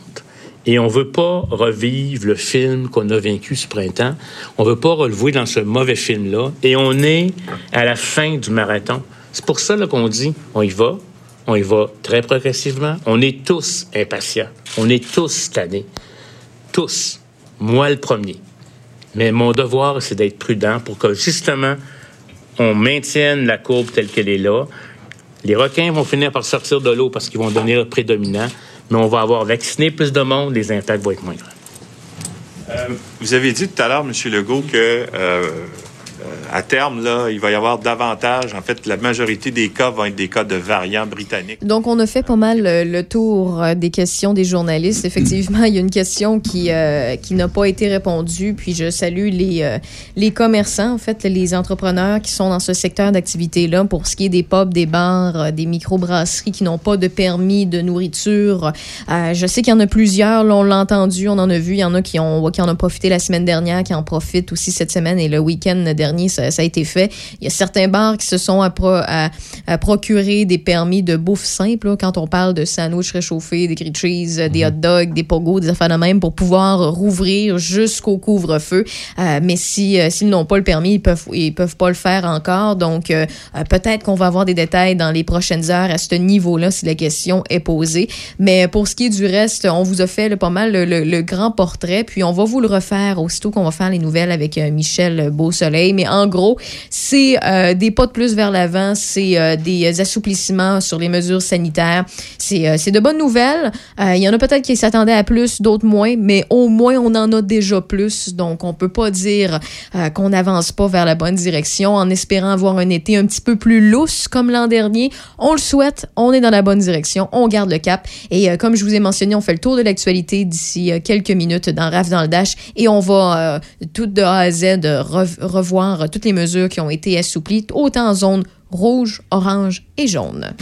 Et on veut pas revivre le film qu'on a vaincu ce printemps. On veut pas relever dans ce mauvais film-là. Et on est à la fin du marathon. C'est pour ça qu'on dit, on y va, on y va très progressivement. On est tous impatients. On est tous tannés. Tous. Moi le premier. Mais mon devoir, c'est d'être prudent pour que justement, on maintienne la courbe telle qu'elle est là. Les requins vont finir par sortir de l'eau parce qu'ils vont devenir prédominants, mais on va avoir vacciné plus de monde, les impacts vont être moins grands. Euh, vous avez dit tout à l'heure, M. Legault, que euh, à terme, là, il va y avoir davantage. En fait, la majorité des cas vont être des cas de variants britanniques. Donc, on a fait pas mal euh, le tour euh, des questions des journalistes. *clears throat* Effectivement, il y a une question qui, euh, qui n'a pas été répondue. Puis, je salue les, euh, les commerçants, en fait, les entrepreneurs qui sont dans ce secteur d'activité-là pour ce qui est des pubs, des bars, euh, des microbrasseries qui n'ont pas de permis de nourriture. Euh, je sais qu'il y en a plusieurs. Là, on l'a entendu, on en a vu. Il y en a qui, ont, qui en ont profité la semaine dernière, qui en profitent aussi cette semaine et le week-end dernier dernier, ça, ça a été fait. Il y a certains bars qui se sont à, pro- à- à procurer des permis de bouffe simple, là, quand on parle de sandwich réchauffé, des grilled cheese, des hot dogs, des pogos, des affaires de même, pour pouvoir rouvrir jusqu'au couvre-feu. Euh, mais si euh, s'ils n'ont pas le permis, ils peuvent ils peuvent pas le faire encore. Donc euh, peut-être qu'on va avoir des détails dans les prochaines heures à ce niveau-là si la question est posée. Mais pour ce qui est du reste, on vous a fait là, pas mal le, le- le grand portrait, puis on va vous le refaire aussitôt qu'on va faire les nouvelles avec Michel Beausoleil. Mais en gros, c'est euh, des pas de plus vers l'avant, c'est euh, des assouplissements sur les mesures sanitaires. C'est euh, de bonnes nouvelles. Il y en a peut-être qui s'attendaient à plus, d'autres moins, mais au moins on en a déjà plus. Donc on peut pas dire qu'on n'avance pas vers la bonne direction en espérant avoir un été un petit peu plus lousse comme l'an dernier. On le souhaite, on est dans la bonne direction, on garde le cap. Et comme je vous ai mentionné, on fait le tour de l'actualité d'ici quelques minutes dans RAF dans le Dash et on va tout de A à Z rev- revoir toutes les mesures qui ont été assouplies, autant en zone rouge, orange et jaune.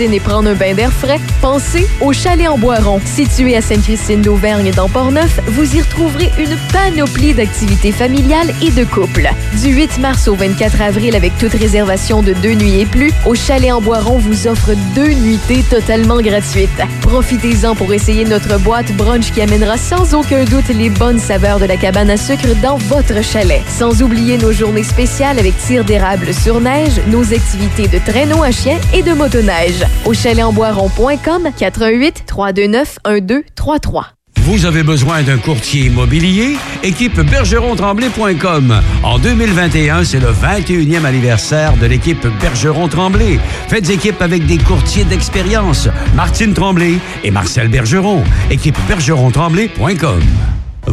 Et prendre un bain d'air frais, pensez au Chalet en Boiron. Situé à Sainte-Christine d'Auvergne dans Portneuf, vous y retrouverez une panoplie d'activités familiales et de couples. Du 8 mars au 24 avril, avec toute réservation de deux nuits et plus, au Chalet en Boiron vous offre deux nuitées totalement gratuites. Profitez-en pour essayer notre boîte brunch qui amènera sans aucun doute les bonnes saveurs de la cabane à sucre dans votre chalet. Sans oublier nos journées spéciales avec tir d'érable sur neige, nos activités de traîneau à chien et de motoneige. Au chalet-en-boiron.com 88 329 1233. Vous avez besoin d'un courtier immobilier? Équipe bergeron-tremblay.com. En 2021, c'est le 21e anniversaire de l'équipe Bergeron-Tremblay. Faites équipe avec des courtiers d'expérience, Martine Tremblay et Marcel Bergeron. Équipe bergeron-tremblay.com.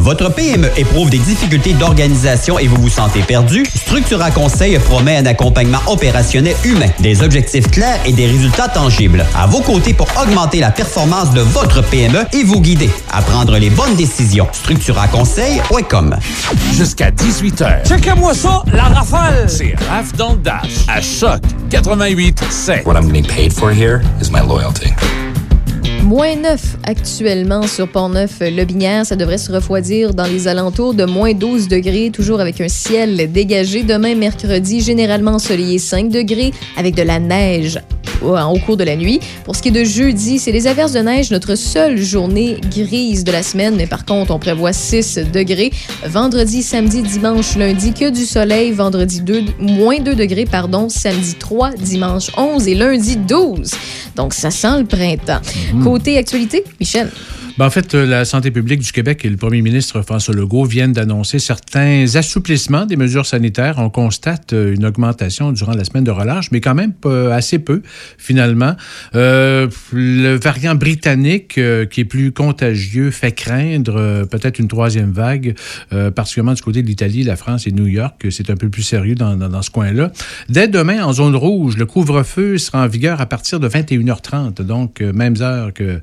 Votre PME éprouve des difficultés d'organisation et vous vous sentez perdu? Structura Conseil promet un accompagnement opérationnel humain, des objectifs clairs et des résultats tangibles. À vos côtés pour augmenter la performance de votre PME et vous guider à prendre les bonnes décisions. StructuraConseil.com Jusqu'à 18h. Checkez-moi ça, la rafale! C'est Raph dans le Dash à Choc 88 7. What I'm being paid for here is my loyalty. Moins 9 actuellement sur Pont-Neuf-Lobinière. Ça devrait se refroidir dans les alentours de moins 12 degrés, toujours avec un ciel dégagé. Demain, mercredi, généralement ensoleillé 5 degrés, avec de la neige au cours de la nuit. Pour ce qui est de jeudi, c'est les averses de neige, notre seule journée grise de la semaine, mais par contre, on prévoit 6 degrés. Vendredi, samedi, dimanche, lundi, que du soleil. Vendredi, 2, moins 2 degrés, pardon. Samedi, 3, dimanche, 11 et lundi, 12. Donc, ça sent le printemps. Côté actualité, Michel. Ben, en fait, euh, la santé publique du Québec et le premier ministre François Legault viennent d'annoncer certains assouplissements des mesures sanitaires. On constate euh, une augmentation durant la semaine de relâche, mais quand même assez peu, finalement. Euh, le variant britannique, qui est plus contagieux, fait craindre peut-être une troisième vague, particulièrement du côté de l'Italie, la France et New York. C'est un peu plus sérieux dans, ce coin-là. Dès demain, en zone rouge, le couvre-feu sera en vigueur à partir de 21h30, donc mêmes heures que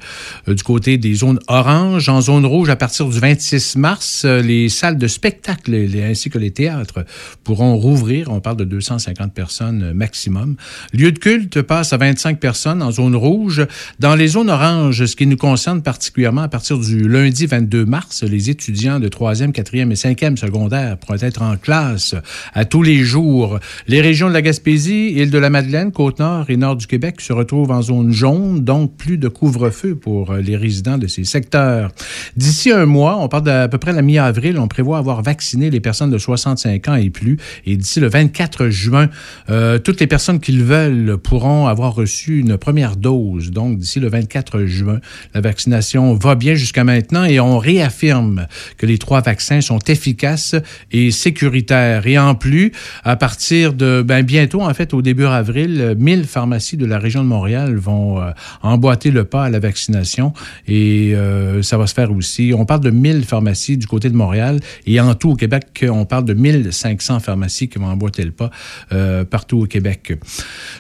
du côté des zones orange. En zone rouge, à partir du 26 mars, euh, les salles de spectacle ainsi que les théâtres pourront rouvrir. On parle de 250 personnes maximum. Lieu de culte passe à 25 personnes en zone rouge. Dans les zones oranges, ce qui nous concerne particulièrement à partir du lundi 22 mars, les étudiants de 3e, 4e et 5e secondaire pourront être en classe à tous les jours. Les régions de la Gaspésie, île de la Madeleine, Côte-Nord et Nord du Québec se retrouvent en zone jaune, donc plus de couvre-feu pour euh, les résidents de ces secteurs. D'ici un mois, on parle d'à peu près la mi-avril, on prévoit avoir vacciné les personnes de 65 ans et plus. Et d'ici le 24 juin, euh, toutes les personnes qui le veulent pourront avoir reçu une première dose. Donc, d'ici le 24 juin, la vaccination va bien jusqu'à maintenant et on réaffirme que les trois vaccins sont efficaces et sécuritaires. Et en plus, à partir de ben, bientôt, en fait, au début avril, 1000 pharmacies de la région de Montréal vont euh, emboîter le pas à la vaccination et euh, ça va se faire aussi. On parle de 1000 pharmacies du côté de Montréal et en tout au Québec, on parle de 1500 pharmacies qui vont emboîter le pas euh, partout au Québec.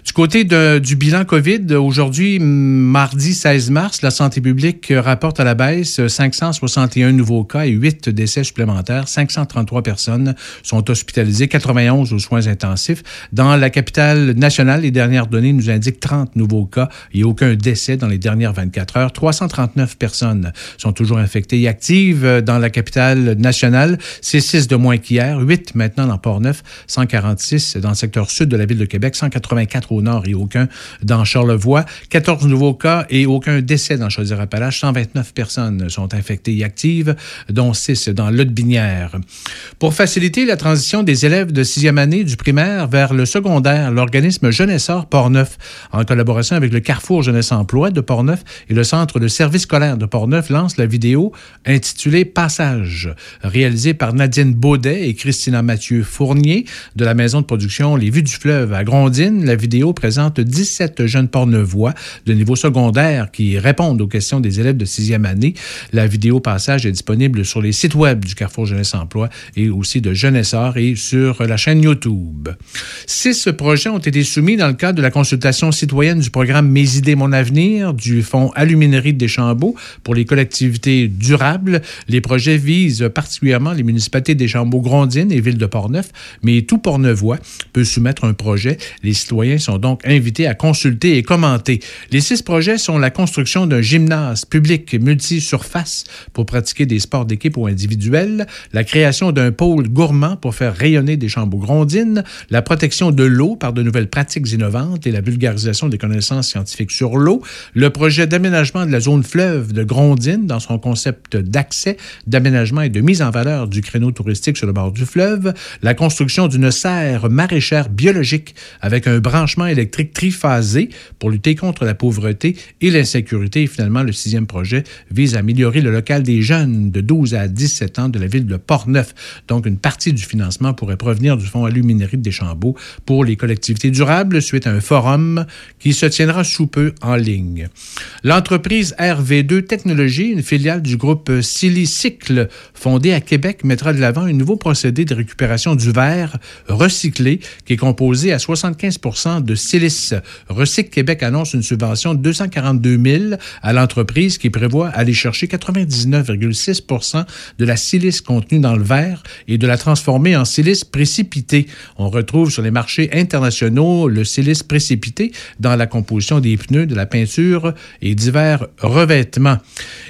Du côté du bilan COVID, aujourd'hui, mardi 16 mars, la santé publique rapporte à la baisse 561 nouveaux cas et 8 décès supplémentaires. 533 personnes sont hospitalisées, 91 aux soins intensifs. Dans la capitale nationale, les dernières données nous indiquent 30 nouveaux cas et aucun décès dans les dernières 24 heures. 339 personnes sont toujours infectées et actives dans la capitale nationale. C'est 6 de moins qu'hier, 8 maintenant dans Port-Neuf, 146 dans le secteur sud de la ville de Québec, 184 au nord et aucun dans Charlevoix. 14 nouveaux cas et aucun décès dans Chaudière-Appalaches. 129 personnes sont infectées et actives, dont 6 dans Lotbinière. Pour faciliter la transition des élèves de sixième année du primaire vers le secondaire, l'organisme Jeunessor Portneuf, en collaboration avec le Carrefour Jeunesse Emploi de Portneuf et le Centre de service scolaire de Portneuf, lance la vidéo intitulée Passage, réalisée par Nadine Baudet et Christina Mathieu Fournier de la maison de production Les Vues du Fleuve à Grondines. La vidéo présente 17 jeunes pornevois de niveau secondaire qui répondent aux questions des élèves de sixième année. La vidéo Passage est disponible sur les sites web du Carrefour Jeunesse Emploi et aussi de Jeunessor et sur la chaîne YouTube. Six projets ont été soumis dans le cadre de la consultation citoyenne du programme Mes idées, mon avenir du Fonds Aluminerie de Deschambault pour les collectivités durables. Les projets visent particulièrement les municipalités des Deschambault-Grondines et Ville de Portneuf, mais tout Portneuvois peut soumettre un projet. Les citoyens sont donc invités à consulter et commenter. Les six projets sont la construction d'un gymnase public multi-surface pour pratiquer des sports d'équipe ou individuels, la création d'un pôle gourmand pour faire rayonner des Chambault-Grondines, la protection de l'eau par de nouvelles pratiques innovantes et la vulgarisation des connaissances scientifiques sur l'eau, le projet d'aménagement de la zone fleuve de Grondines dans son concept d'accès, d'aménagement et de mise en valeur du créneau touristique sur le bord du fleuve, la construction d'une serre maraîchère biologique avec un branchement électrique triphasé pour lutter contre la pauvreté et l'insécurité. Et finalement, le sixième projet vise à améliorer le local des jeunes de 12 à 17 ans de la ville de Portneuf. Donc, une partie du financement pourrait provenir du Fonds Aluminerie de Deschambault pour les collectivités durables suite à un forum qui se tiendra sous peu en ligne. L'entreprise RV2 Technologies, une filiale du groupe Silicycle, fondée à Québec, mettra de l'avant un nouveau procédé de récupération du verre recyclé qui est composé à 75% de silice. Recycle Québec annonce une subvention de 242 000 à l'entreprise qui prévoit aller chercher 99,6% de la silice contenue dans le verre et de la transformer en silice précipité. On retrouve sur les marchés internationaux le silice précipité dans la composition des pneus, de la peinture et divers revêtements.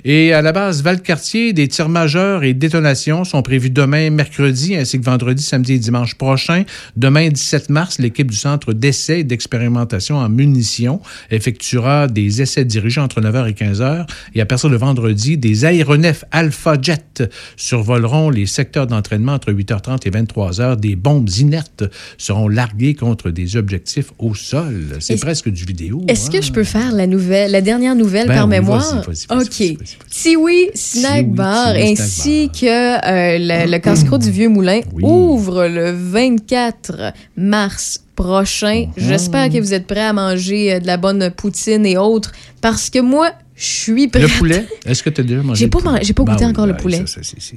Et à la base Valcartier, des tirs majeurs et détonations sont prévus demain, mercredi, ainsi que vendredi, samedi et dimanche prochain. Demain, 17 mars, l'équipe du Centre d'essai et d'expérimentation en munitions effectuera des essais dirigés entre 9h et 15h. Et à partir de vendredi, des aéronefs Alpha Jet survoleront les secteurs d'entraînement entre 8h30 et 23h. Des bombes inertes seront larguées contre des objectifs au sol. C'est presque du vidéo. Est-ce hein? que je peux faire la nouvelle, la dernière nouvelle Ben par oui, mémoire? OK. Bar Tiwi Snack ainsi que euh, le, le casse-croûte du Vieux Moulin ouvre le 24 mars prochain. Mhm. J'espère que vous êtes prêts à manger euh, de la bonne poutine et autres parce que moi, je suis prête. Le poulet, est-ce que tu as déjà mangé J'ai pas, j'ai pas Ben goûté oui, encore le ben, poulet.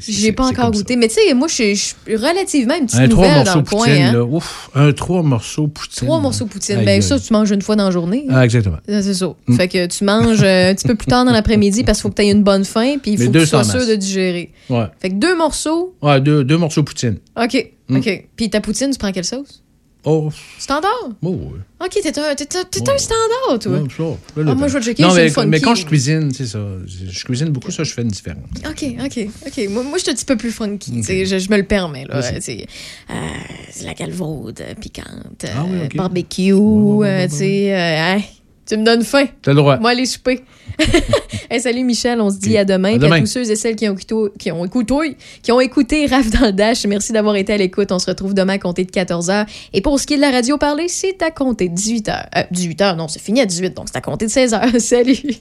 J'ai pas encore ça. goûté. Mais tu sais, moi, je suis- relativement une petite Un trois nouvelle dans le coin. hein. là, ouf, un trois morceaux poutine. Trois morceaux de poutine. Aïe, Ben, aïe. ça, tu manges une fois dans la journée. Ah, exactement. Ça, C'est ça. Mm. Fait que tu manges euh, un petit peu plus tard dans l'après-midi parce qu'il faut que tu aies une bonne faim puis il Mais faut que tu 200 sois sûr de digérer. Ouais. Fait que deux morceaux. Ouais, deux, deux morceaux poutine. OK. Mm. OK. Puis ta poutine, tu prends quelle sauce? Oh, Standard? oh, ouais. OK, t'es un, t'es un- t'es un standard, toi. Ça, là, Ah, moi, je vais checker Non, mais, le funky. mais quand je cuisine, c'est ça. Je, cuisine beaucoup, ça, je fais une différence. OK, OK, OK. Moi, moi je suis un petit peu plus funky. tu sais, Je, je me le permets. Là. Vas-y. Tu sais, euh, c'est la galvaude euh, piquante, Ah oui, euh, ok. barbecue, euh, tu sais, euh, hein, Tu me donnes faim. T'as le droit. Moi, aller souper. *laughs* Hey, salut Michel, on se dit à demain. À Puis à demain. tous ceux et celles qui ont, écouté, qui ont écouté, qui ont écouté Raph dans le Dash, merci d'avoir été à l'écoute. On se retrouve demain à compter de 14h. Et pour ce qui est de la radio parlée, c'est à compter de 18h. Euh, 18h, non, c'est fini à 18, donc c'est à compter de 16h. *laughs* Salut!